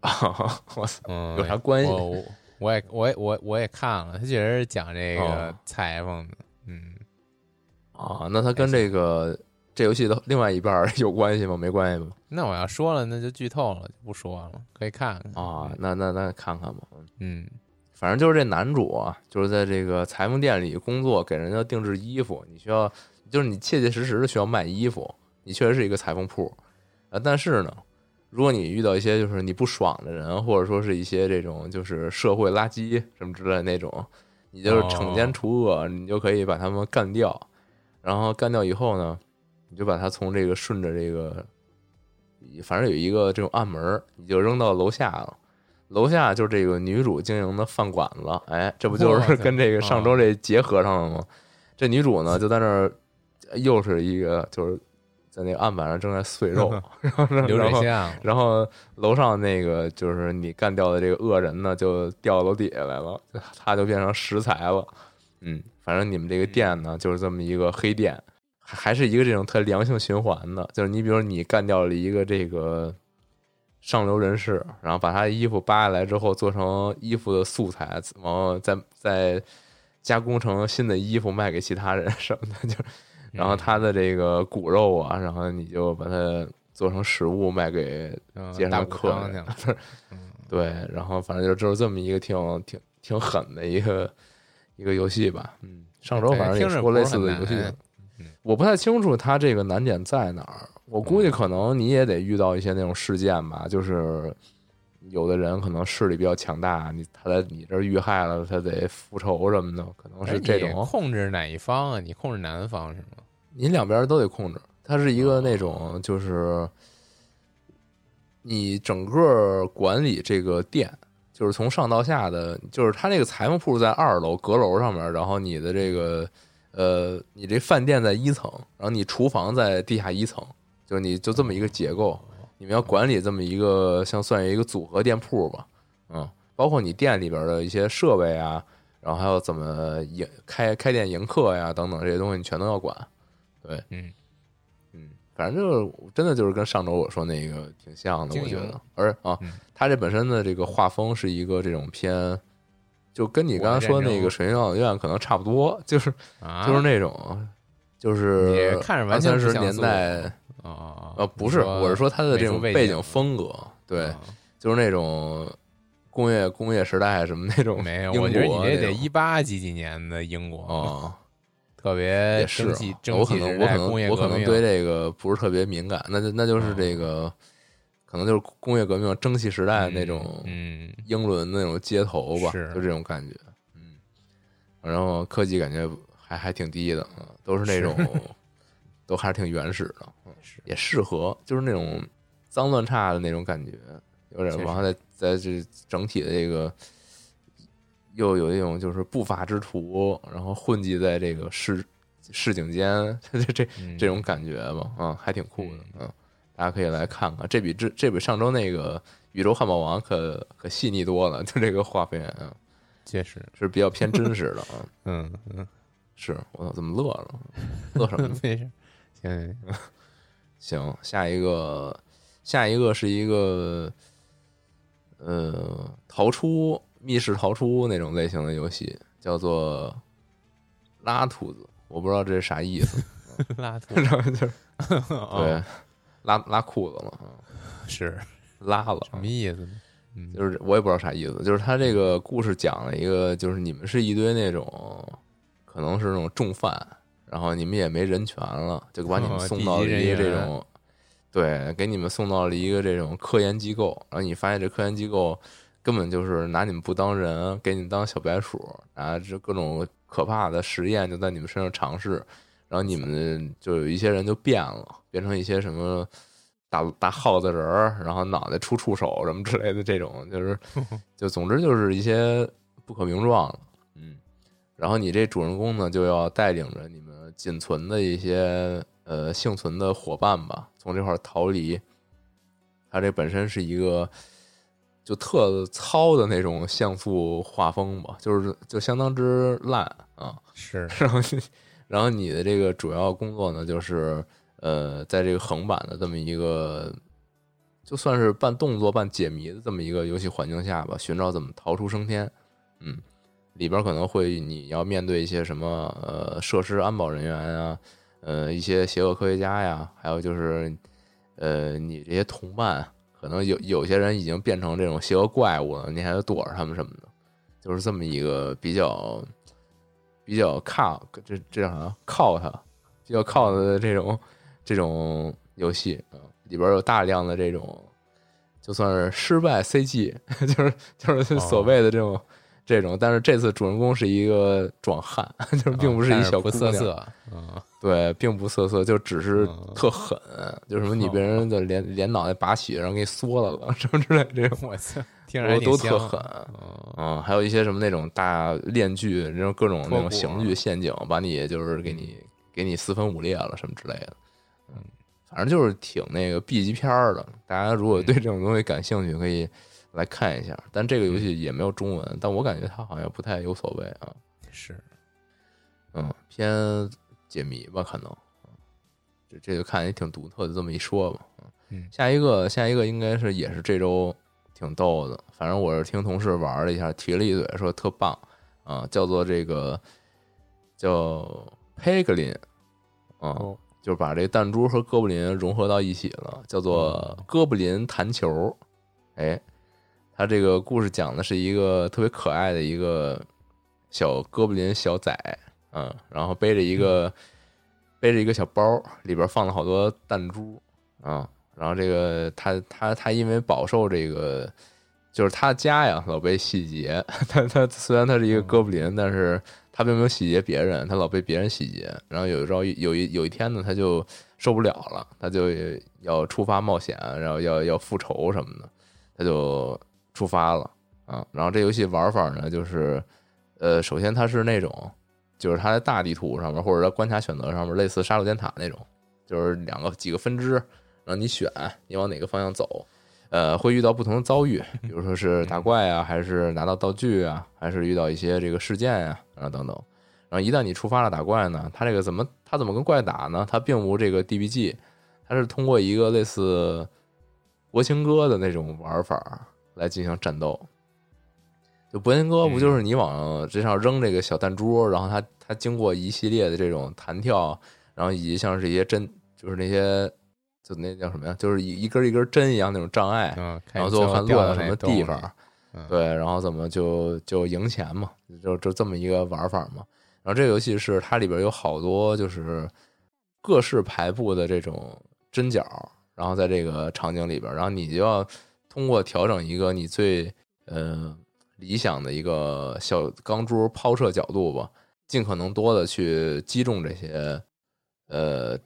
啊，*laughs* 我操，嗯，有啥关系我也我也我我也看了，他确实是讲这个哦裁缝的，嗯，啊，那他跟这个这游戏的另外一半有关系吗？没关系吗？那我要说了，那就剧透了，就不说了，可以看看啊，，那那那看看吧。嗯反正就是这男主啊，就是在这个裁缝店里工作，给人家定制衣服。你需要，就是你切切实实的需要卖衣服，你确实是一个裁缝铺啊。但是呢，如果你遇到一些就是你不爽的人，或者说是一些这种就是社会垃圾什么之类的那种，你就是惩奸除恶，你就可以把他们干掉。然后干掉以后呢，你就把他从这个顺着这个，反正有一个这种暗门儿，你就扔到楼下了。楼下就是这个女主经营的饭馆子，哎，这不就是跟这个上周这结合上了吗？这女主呢就在那儿，又是一个就是在那个案板上正在碎肉，*laughs* 然后流水线，然后楼上那个就是你干掉的这个恶人呢，就掉楼底下来了，他就变成食材了。嗯，反正你们这个店呢，就是这么一个黑店，还还是一个这种特良性循环的，就是你比如你干掉了一个这个上流人士，然后把他的衣服扒下来之后做成衣服的素材，然后再再加工成新的衣服卖给其他人什么的，就然后他的这个骨肉啊，然后你就把它做成食物卖给嗯街上客人 *laughs* 对，然后反正就就是这么一个挺挺挺狠的一个一个游戏吧。嗯，上周反正也说类似的游戏我不太清楚它这个难点在哪儿。我估计可能你也得遇到一些那种事件吧，就是有的人可能势力比较强大，你他在你这儿遇害了，他得复仇什么的，可能是这种。控制哪一方啊？你控制南方是吗？你两边都得控制。它是一个那种就是你整个管理这个店，就是从上到下的，就是他那个裁缝铺在二楼阁楼上面，然后你的这个呃，你这饭店在一层，然后你厨房在地下一层，就是你就这么一个结构。你们要管理这么一个像算一个组合店铺吧，嗯，包括你店里边的一些设备啊，然后还有怎么迎开开店迎客呀等等这些东西，你全都要管。对，嗯嗯，反正就是真的就是跟上周我说那个挺像的，我觉得。而啊嗯，它这本身的这个画风是一个这种偏，就跟你刚才说那个《水晶养院》可能差不多，就是啊，就是那种，就是也看着完全二三十不像素年代。啊呃，不是，我是说它的这种背景风格，对，哦就是那种工业工业时代什么那种没有，英我觉得你这得一八几几年的英国，啊，特别也是我可能我可能我可能对这个不是特别敏感，那就那就是这个，可能就是工业革命蒸汽时代那种嗯，英伦那种街头吧，是。就这种感觉，嗯，然后科技感觉还还挺低的，嗯都是那种 *laughs* 都还是挺原始的，嗯也适合，就是那种脏乱差的那种感觉，有点完了在在这整体的这个。又有一种就是不法之徒，然后混迹在这个市市井间，*laughs* 这这嗯。这种感觉吧，啊，还挺酷的，嗯，大家可以来看看，这比这这比上周那个《宇宙汉堡王可》可细腻多了，就这个画面啊，确实，是比较偏真实的啊。*laughs* 嗯嗯，是我，怎么乐了？乐什么呢？*laughs* 没事，行，*laughs* 行，下一个，下一个是一个，呃，逃出密室逃出那种类型的游戏，叫做拉兔子，我不知道这是啥意思，拉土，然后就是哦对，拉拉裤子了啊，*laughs* 是拉了啊什么意思呢？嗯，就是我也不知道啥意思，就是他这个故事讲了一个，就是你们是一堆那种可能是那种重犯，然后你们也没人权了，就把你们哦送到了一个这种，对，给你们送到了一个这种科研机构，然后你发现这科研机构根本就是拿你们不当人，给你们当小白鼠，啊，这各种可怕的实验就在你们身上尝试，然后你们就有一些人就变了，变成一些什么。大大耗子人儿，然后脑袋出触手什么之类的，这种就是，*laughs* 就总之就是一些不可名状了，嗯。然后你这主人公呢，就要带领着你们仅存的一些呃幸存的伙伴吧，从这块儿逃离。它这本身是一个就特糙的那种像素画风吧，就是就相当之烂啊。是，然后你，然后你的这个主要工作呢，就是呃，在这个横版的这么一个，就算是半动作半解谜的这么一个游戏环境下吧，寻找怎么逃出升天。嗯，里边可能会你要面对一些什么呃设施安保人员啊，呃一些邪恶科学家呀，还有就是呃你这些同伴，可能有有些人已经变成这种邪恶怪物了，你还得躲着他们什么的，就是这么一个比较比较靠这这叫啥？靠它比较靠的这种这种游戏啊，里边有大量的这种就算是失败 CG，*laughs* 就是就是所谓的这种、这种，但是这次主人公是一个壮汉，*laughs* 就是并不是一小姑娘，涩涩，嗯，对，并不色色，就只是嗯特狠，就什么你被人的连连脑袋拔血，然后给你缩了了，*laughs* 什么之类的这种，我操，听着都都特狠。嗯嗯，还有一些什么那种大链锯，那种各种那种刑具陷阱，把你就是给你给你四分五裂了什么之类的。嗯，反正就是挺那个 B 级片儿的。大家如果对这种东西感兴趣，可以来看一下。但这个游戏也没有中文，但我感觉它好像不太有所谓啊。是，嗯，偏解谜吧，可能。这这就看也挺独特的，这么一说吧。嗯下一个下一个应该是也是这周挺逗的，反正我是听同事玩了一下，提了一嘴说特棒啊，叫做这个叫 Peglin 啊，哦就是把这弹珠和哥布林融合到一起了，叫做哥布林弹球。哎，他这个故事讲的是一个特别可爱的一个小哥布林小仔，嗯，然后背着一个、背着一个小包，里边放了好多弹珠啊。然后这个他他他因为饱受这个，就是他家呀老被洗劫，他他虽然他是一个哥布林，但是他并没有洗劫别人，他老被别人洗劫。然后有一招有一有一天呢，他就受不了了，他就要出发冒险，然后要要复仇什么的，他就出发了啊。然后这游戏玩法呢，就是呃，首先它是那种，就是它在大地图上面或者在关卡选择上面，类似杀戮尖塔那种，就是两个几个分支，让你选你往哪个方向走。呃，会遇到不同的遭遇，比如说是打怪啊，还是拿到道具啊，还是遇到一些这个事件呀、啊，等等。然后一旦你触发了打怪呢，它这个怎么它怎么跟怪打呢？它并无这个 DBG，它是通过一个类似博情哥的那种玩法来进行战斗。就博情哥不就是你往这上扔这个小弹珠，然后它它经过一系列的这种弹跳，然后以及像是一些针，就是那些就那叫什么呀？就是一一根一根针一样那种障碍，嗯，然后最后看落到什么地方，嗯对，然后怎么就就赢钱嘛，就就这么一个玩法嘛。然后这个游戏是它里边有好多就是各式排布的这种针脚，然后在这个场景里边，然后你就要通过调整一个你最呃理想的一个小钢珠抛射角度吧，尽可能多的去击中这些呃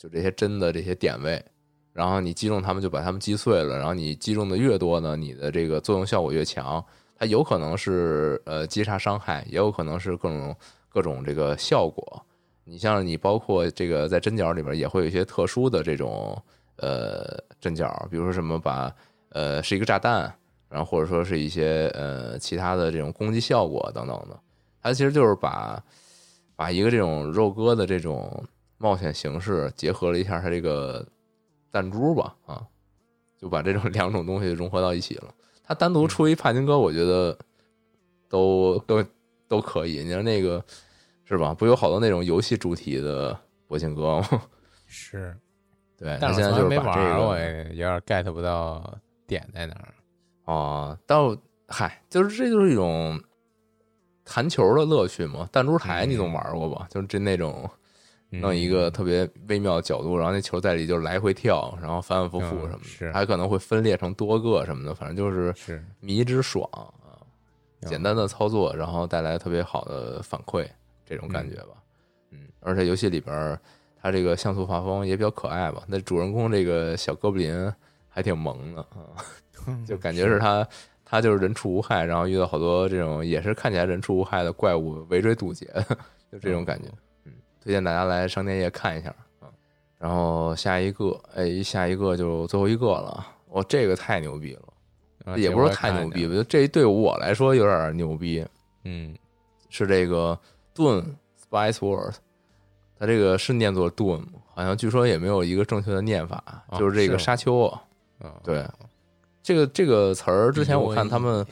就这些针的这些点位。然后你击中它们，就把它们击碎了。然后你击中的越多呢，你的这个作用效果越强。它有可能是呃击杀伤害，也有可能是各种各种这个效果。你像你包括这个在针脚里边也会有一些特殊的这种呃针脚，比如说什么把呃是一个炸弹，然后或者说是一些呃其他的这种攻击效果等等的。它其实就是把把一个这种肉鸽的这种冒险形式结合了一下它这个。弹珠吧，啊，就把这种 *laughs* 两种东西融合到一起了。它单独出一帕金哥，我觉得都都都可以。你说那个是吧？不有好多那种游戏主题的博兴哥吗？*laughs* 是，对，但现在就是没把这玩，个我有点 get 不到点在哪儿。哦，但嗨，就是这就是一种弹球的乐趣嘛。弹珠台你总玩过吧？就是这那种。弄一个特别微妙的角度，然后那球在里就来回跳，然后反反复复什么的，嗯是还可能会分裂成多个什么的，反正就是是迷之爽啊！嗯简单的操作，然后带来特别好的反馈，这种感觉吧。嗯，而且游戏里边它这个像素画风也比较可爱吧。那主人公这个小哥布林还挺萌的啊，*laughs* 就感觉是他他就是人畜无害，然后遇到好多这种也是看起来人畜无害的怪物围追堵截，*laughs* 就这种感觉。推荐大家来商店页看一下啊，然后下一个，哎，下一个就最后一个了。我这个太牛逼了，啊也不是太牛逼吧，就这对我来说有点牛逼。嗯，是这个盾 Spice World，它这个是念作盾，好像据说也没有一个正确的念法，就是这个沙丘啊。对，这个这个词儿之前我看他们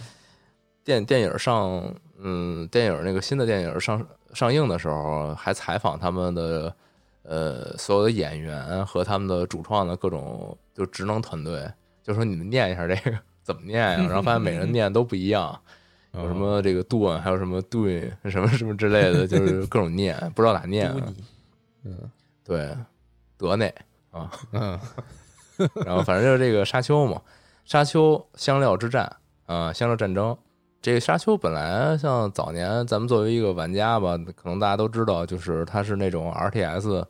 电电影上，嗯，电影那个新的电影上。上映的时候还采访他们的呃所有的演员和他们的主创的各种就职能团队，就说你们念一下这个怎么念呀、啊？然后发现每人念都不一样，*laughs* 有什么这个 do，，还有什么盾什么什么之类的，*laughs* 就是各种念，不知道咋念、啊。嗯，对，德内啊，嗯，然后反正就是这个沙丘嘛，沙丘香料之战啊，香料战争。这个沙丘本来像早年咱们作为一个玩家吧，可能大家都知道，就是它是那种 RTS，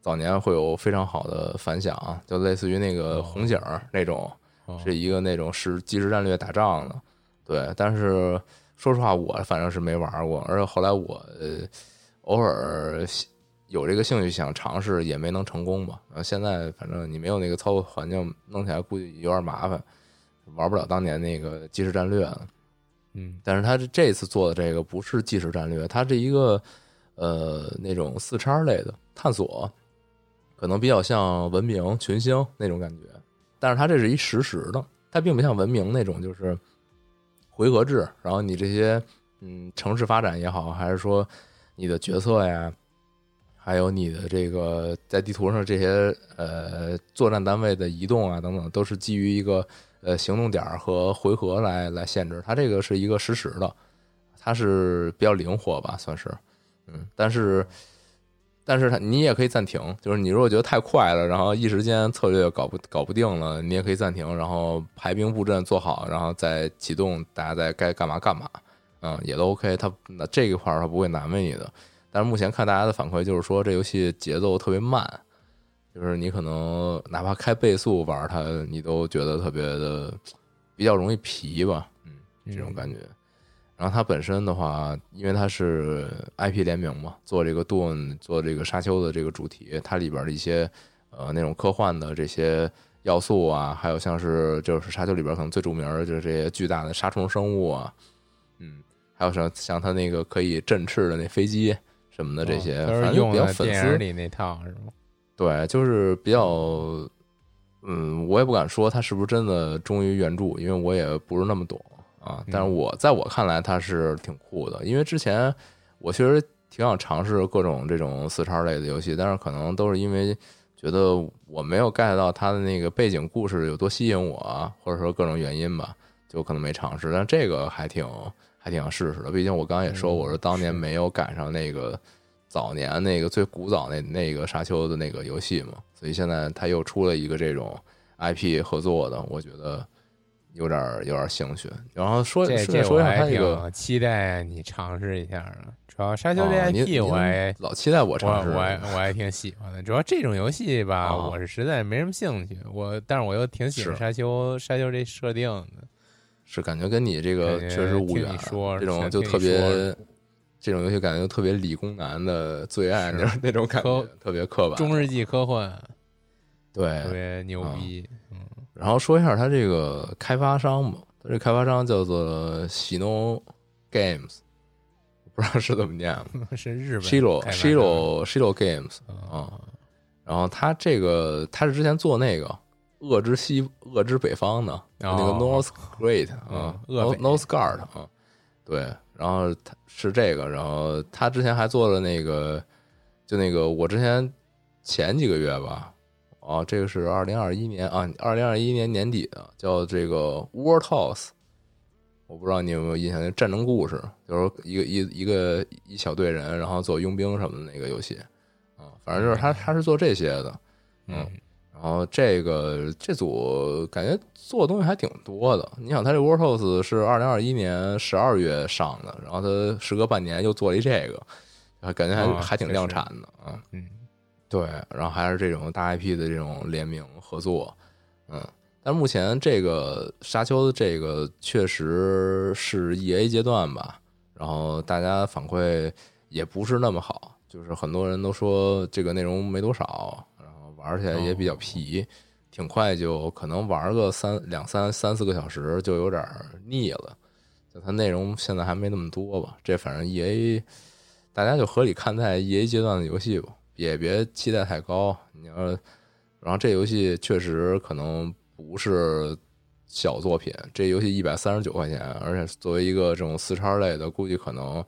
早年会有非常好的反响，就类似于那个红警那种，是一个那种是即时战略打仗的。对，但是说实话，我反正是没玩过，而且后来我呃偶尔有这个兴趣想尝试，也没能成功吧。然后现在反正你没有那个操作环境，弄起来估计有点麻烦，玩不了当年那个即时战略了。嗯，但是他这次做的这个不是即时战略，它是一个呃那种四叉类的探索，可能比较像文明、群星那种感觉。但是它这是一实时的，它并不像文明那种就是回合制。然后你这些嗯城市发展也好，还是说你的角色呀，还有你的这个在地图上这些呃作战单位的移动啊等等，都是基于一个呃行动点和回合来来限制。它这个是一个实时的，它是比较灵活吧，算是嗯，但是。但是它你也可以暂停，就是你如果觉得太快了，然后一时间策略搞不搞不定了，你也可以暂停，然后排兵布阵做好，然后再启动，大家再该干嘛干嘛，嗯，也都 OK。它那这一块儿它不会难为你的。但是目前看大家的反馈就是说，这游戏节奏特别慢，就是你可能哪怕开倍速玩它，你都觉得特别的比较容易疲吧，嗯，这种感觉。然后它本身的话，因为它是 IP 联名嘛，做这个 Dune 做这个沙丘的这个主题，它里边的一些呃那种科幻的这些要素啊，还有像是就是沙丘里边可能最著名的就是这些巨大的沙虫生物啊，嗯，还有像像它那个可以振翅的那飞机什么的这些，反正用的电影里那套是吗？对，就是比较，嗯，我也不敢说他是不是真的忠于原著，因为我也不是那么懂。啊，但是我在我看来，他是挺酷的，因为之前我确实挺想尝试各种这种四叉类的游戏，但是可能都是因为觉得我没有 get 到他的那个背景故事有多吸引我，或者说各种原因吧，就可能没尝试。但这个还挺还挺想试试的，毕竟我刚刚也说，我是当年没有赶上那个早年那个最古早那那个沙丘的那个游戏嘛，所以现在他又出了一个这种 IP 合作的，我觉得。有点有点兴趣，然后说这这说一下他这个期待你尝试一下的。主要沙丘这 IP 我还老期待我尝试，我还我还挺喜欢的。主要这种游戏吧，我是实在没什么兴趣。我但是我又挺喜欢沙丘沙丘这设定的，是感觉跟你这个确实无缘。说这种就特别这种游戏感觉就特别理工男的最爱就是那种感觉，特别刻板。中世纪科幻，对，特别牛逼。嗯然后说一下他这个开发商吧，他这开发商叫做喜诺 Games，不知道是怎么念，*laughs* 是日本。Shiro Shiro Shiro Games 啊，然后他这个他是之前做那个《恶之西恶之北方》的那个 North Great 啊，North Guard 啊，对，然后他是这个，然后他之前还做了那个，就那个我之前前几个月吧。哦，这个是二零二一年啊，二零二一年年底的，叫这个 War Toss，我不知道你有没有印象，战争故事，就是一个一一个一小队人，然后做佣兵什么的那个游戏，啊，反正就是他他是做这些的，嗯，然后这个这组感觉做的东西还挺多的，你想他这 War Toss 是二零二一年十二月上的，然后他时隔半年又做了一这个，感觉还还挺量产的啊，嗯。对，然后还是这种大 IP 的这种联名合作，嗯，但目前这个沙丘的这个确实是 EA 阶段吧，然后大家反馈也不是那么好，就是很多人都说这个内容没多少，玩起来也比较皮，挺快就可能玩个三两三三四个小时就有点腻了，就它内容现在还没那么多吧，这反正 EA 大家就合理看待 EA 阶段的游戏吧。也别期待太高，你要，然后这游戏确实可能不是小作品，这游戏一百三十九块钱，而且作为一个这种四叉类的，估计可能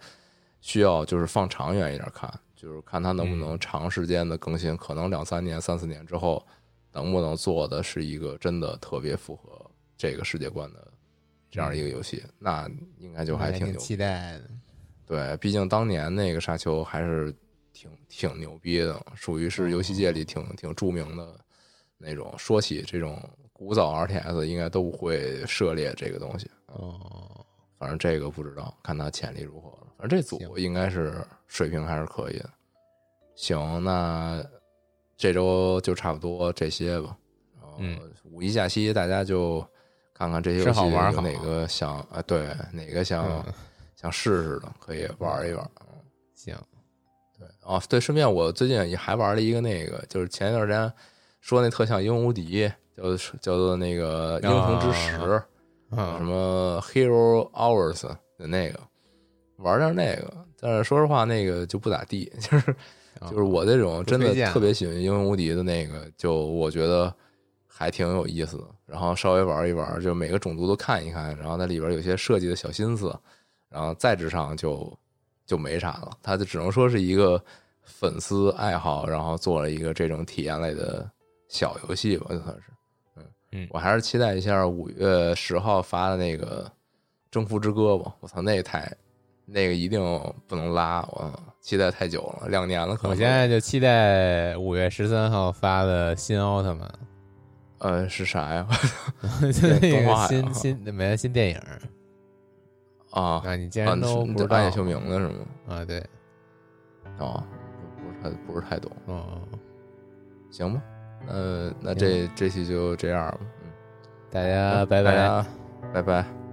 需要就是放长远一点看，就是看它能不能长时间的更新，可能两三年、三四年之后，能不能做的是一个真的特别符合这个世界观的这样一个游戏，那应该就还挺期待的。对，毕竟当年那个沙丘还是。挺挺牛逼的，属于是游戏界里挺挺著名的那种。说起这种古早 RTS，应该都会涉猎这个东西。哦，反正这个不知道，看他潜力如何了。反正这组应该是水平还是可以的。行，那这周就差不多这些吧。嗯，五一假期大家就看看这些游戏有哪个想啊？对，哪个想 *laughs* 想试试的，可以玩一玩。行。对哦，对，顺便我最近也还玩了一个那个，就是前一段时间说那特像《英雄无敌》，叫叫做那个《英雄之石》，什么 Hero Hours 的那个，玩点那个，但是说实话，那个就不咋地，就是啊就是我这种真的特别喜欢《英雄无敌》的那个，就我觉得还挺有意思的。然后稍微玩一玩，就每个种族都看一看，然后它里边有些设计的小心思，然后再之上就就没啥了。它就只能说是一个粉丝爱好，然后做了一个这种体验类的小游戏吧，就算是。嗯嗯我还是期待一下五月十号发的那个《征服之歌》吧。我操，那个太那个一定不能拉，我期待太久了，两年了可能。我现在就期待五月十三号发的新奥特曼，呃是啥呀？*laughs* 就那个新新没新电影啊啊！你竟啊，然你都不知道是你暗夜秀明的是吗？啊？对，哦，不是太不是太懂，哦，行吧？那那这这期就这样吧，嗯，大家拜拜。大家拜拜。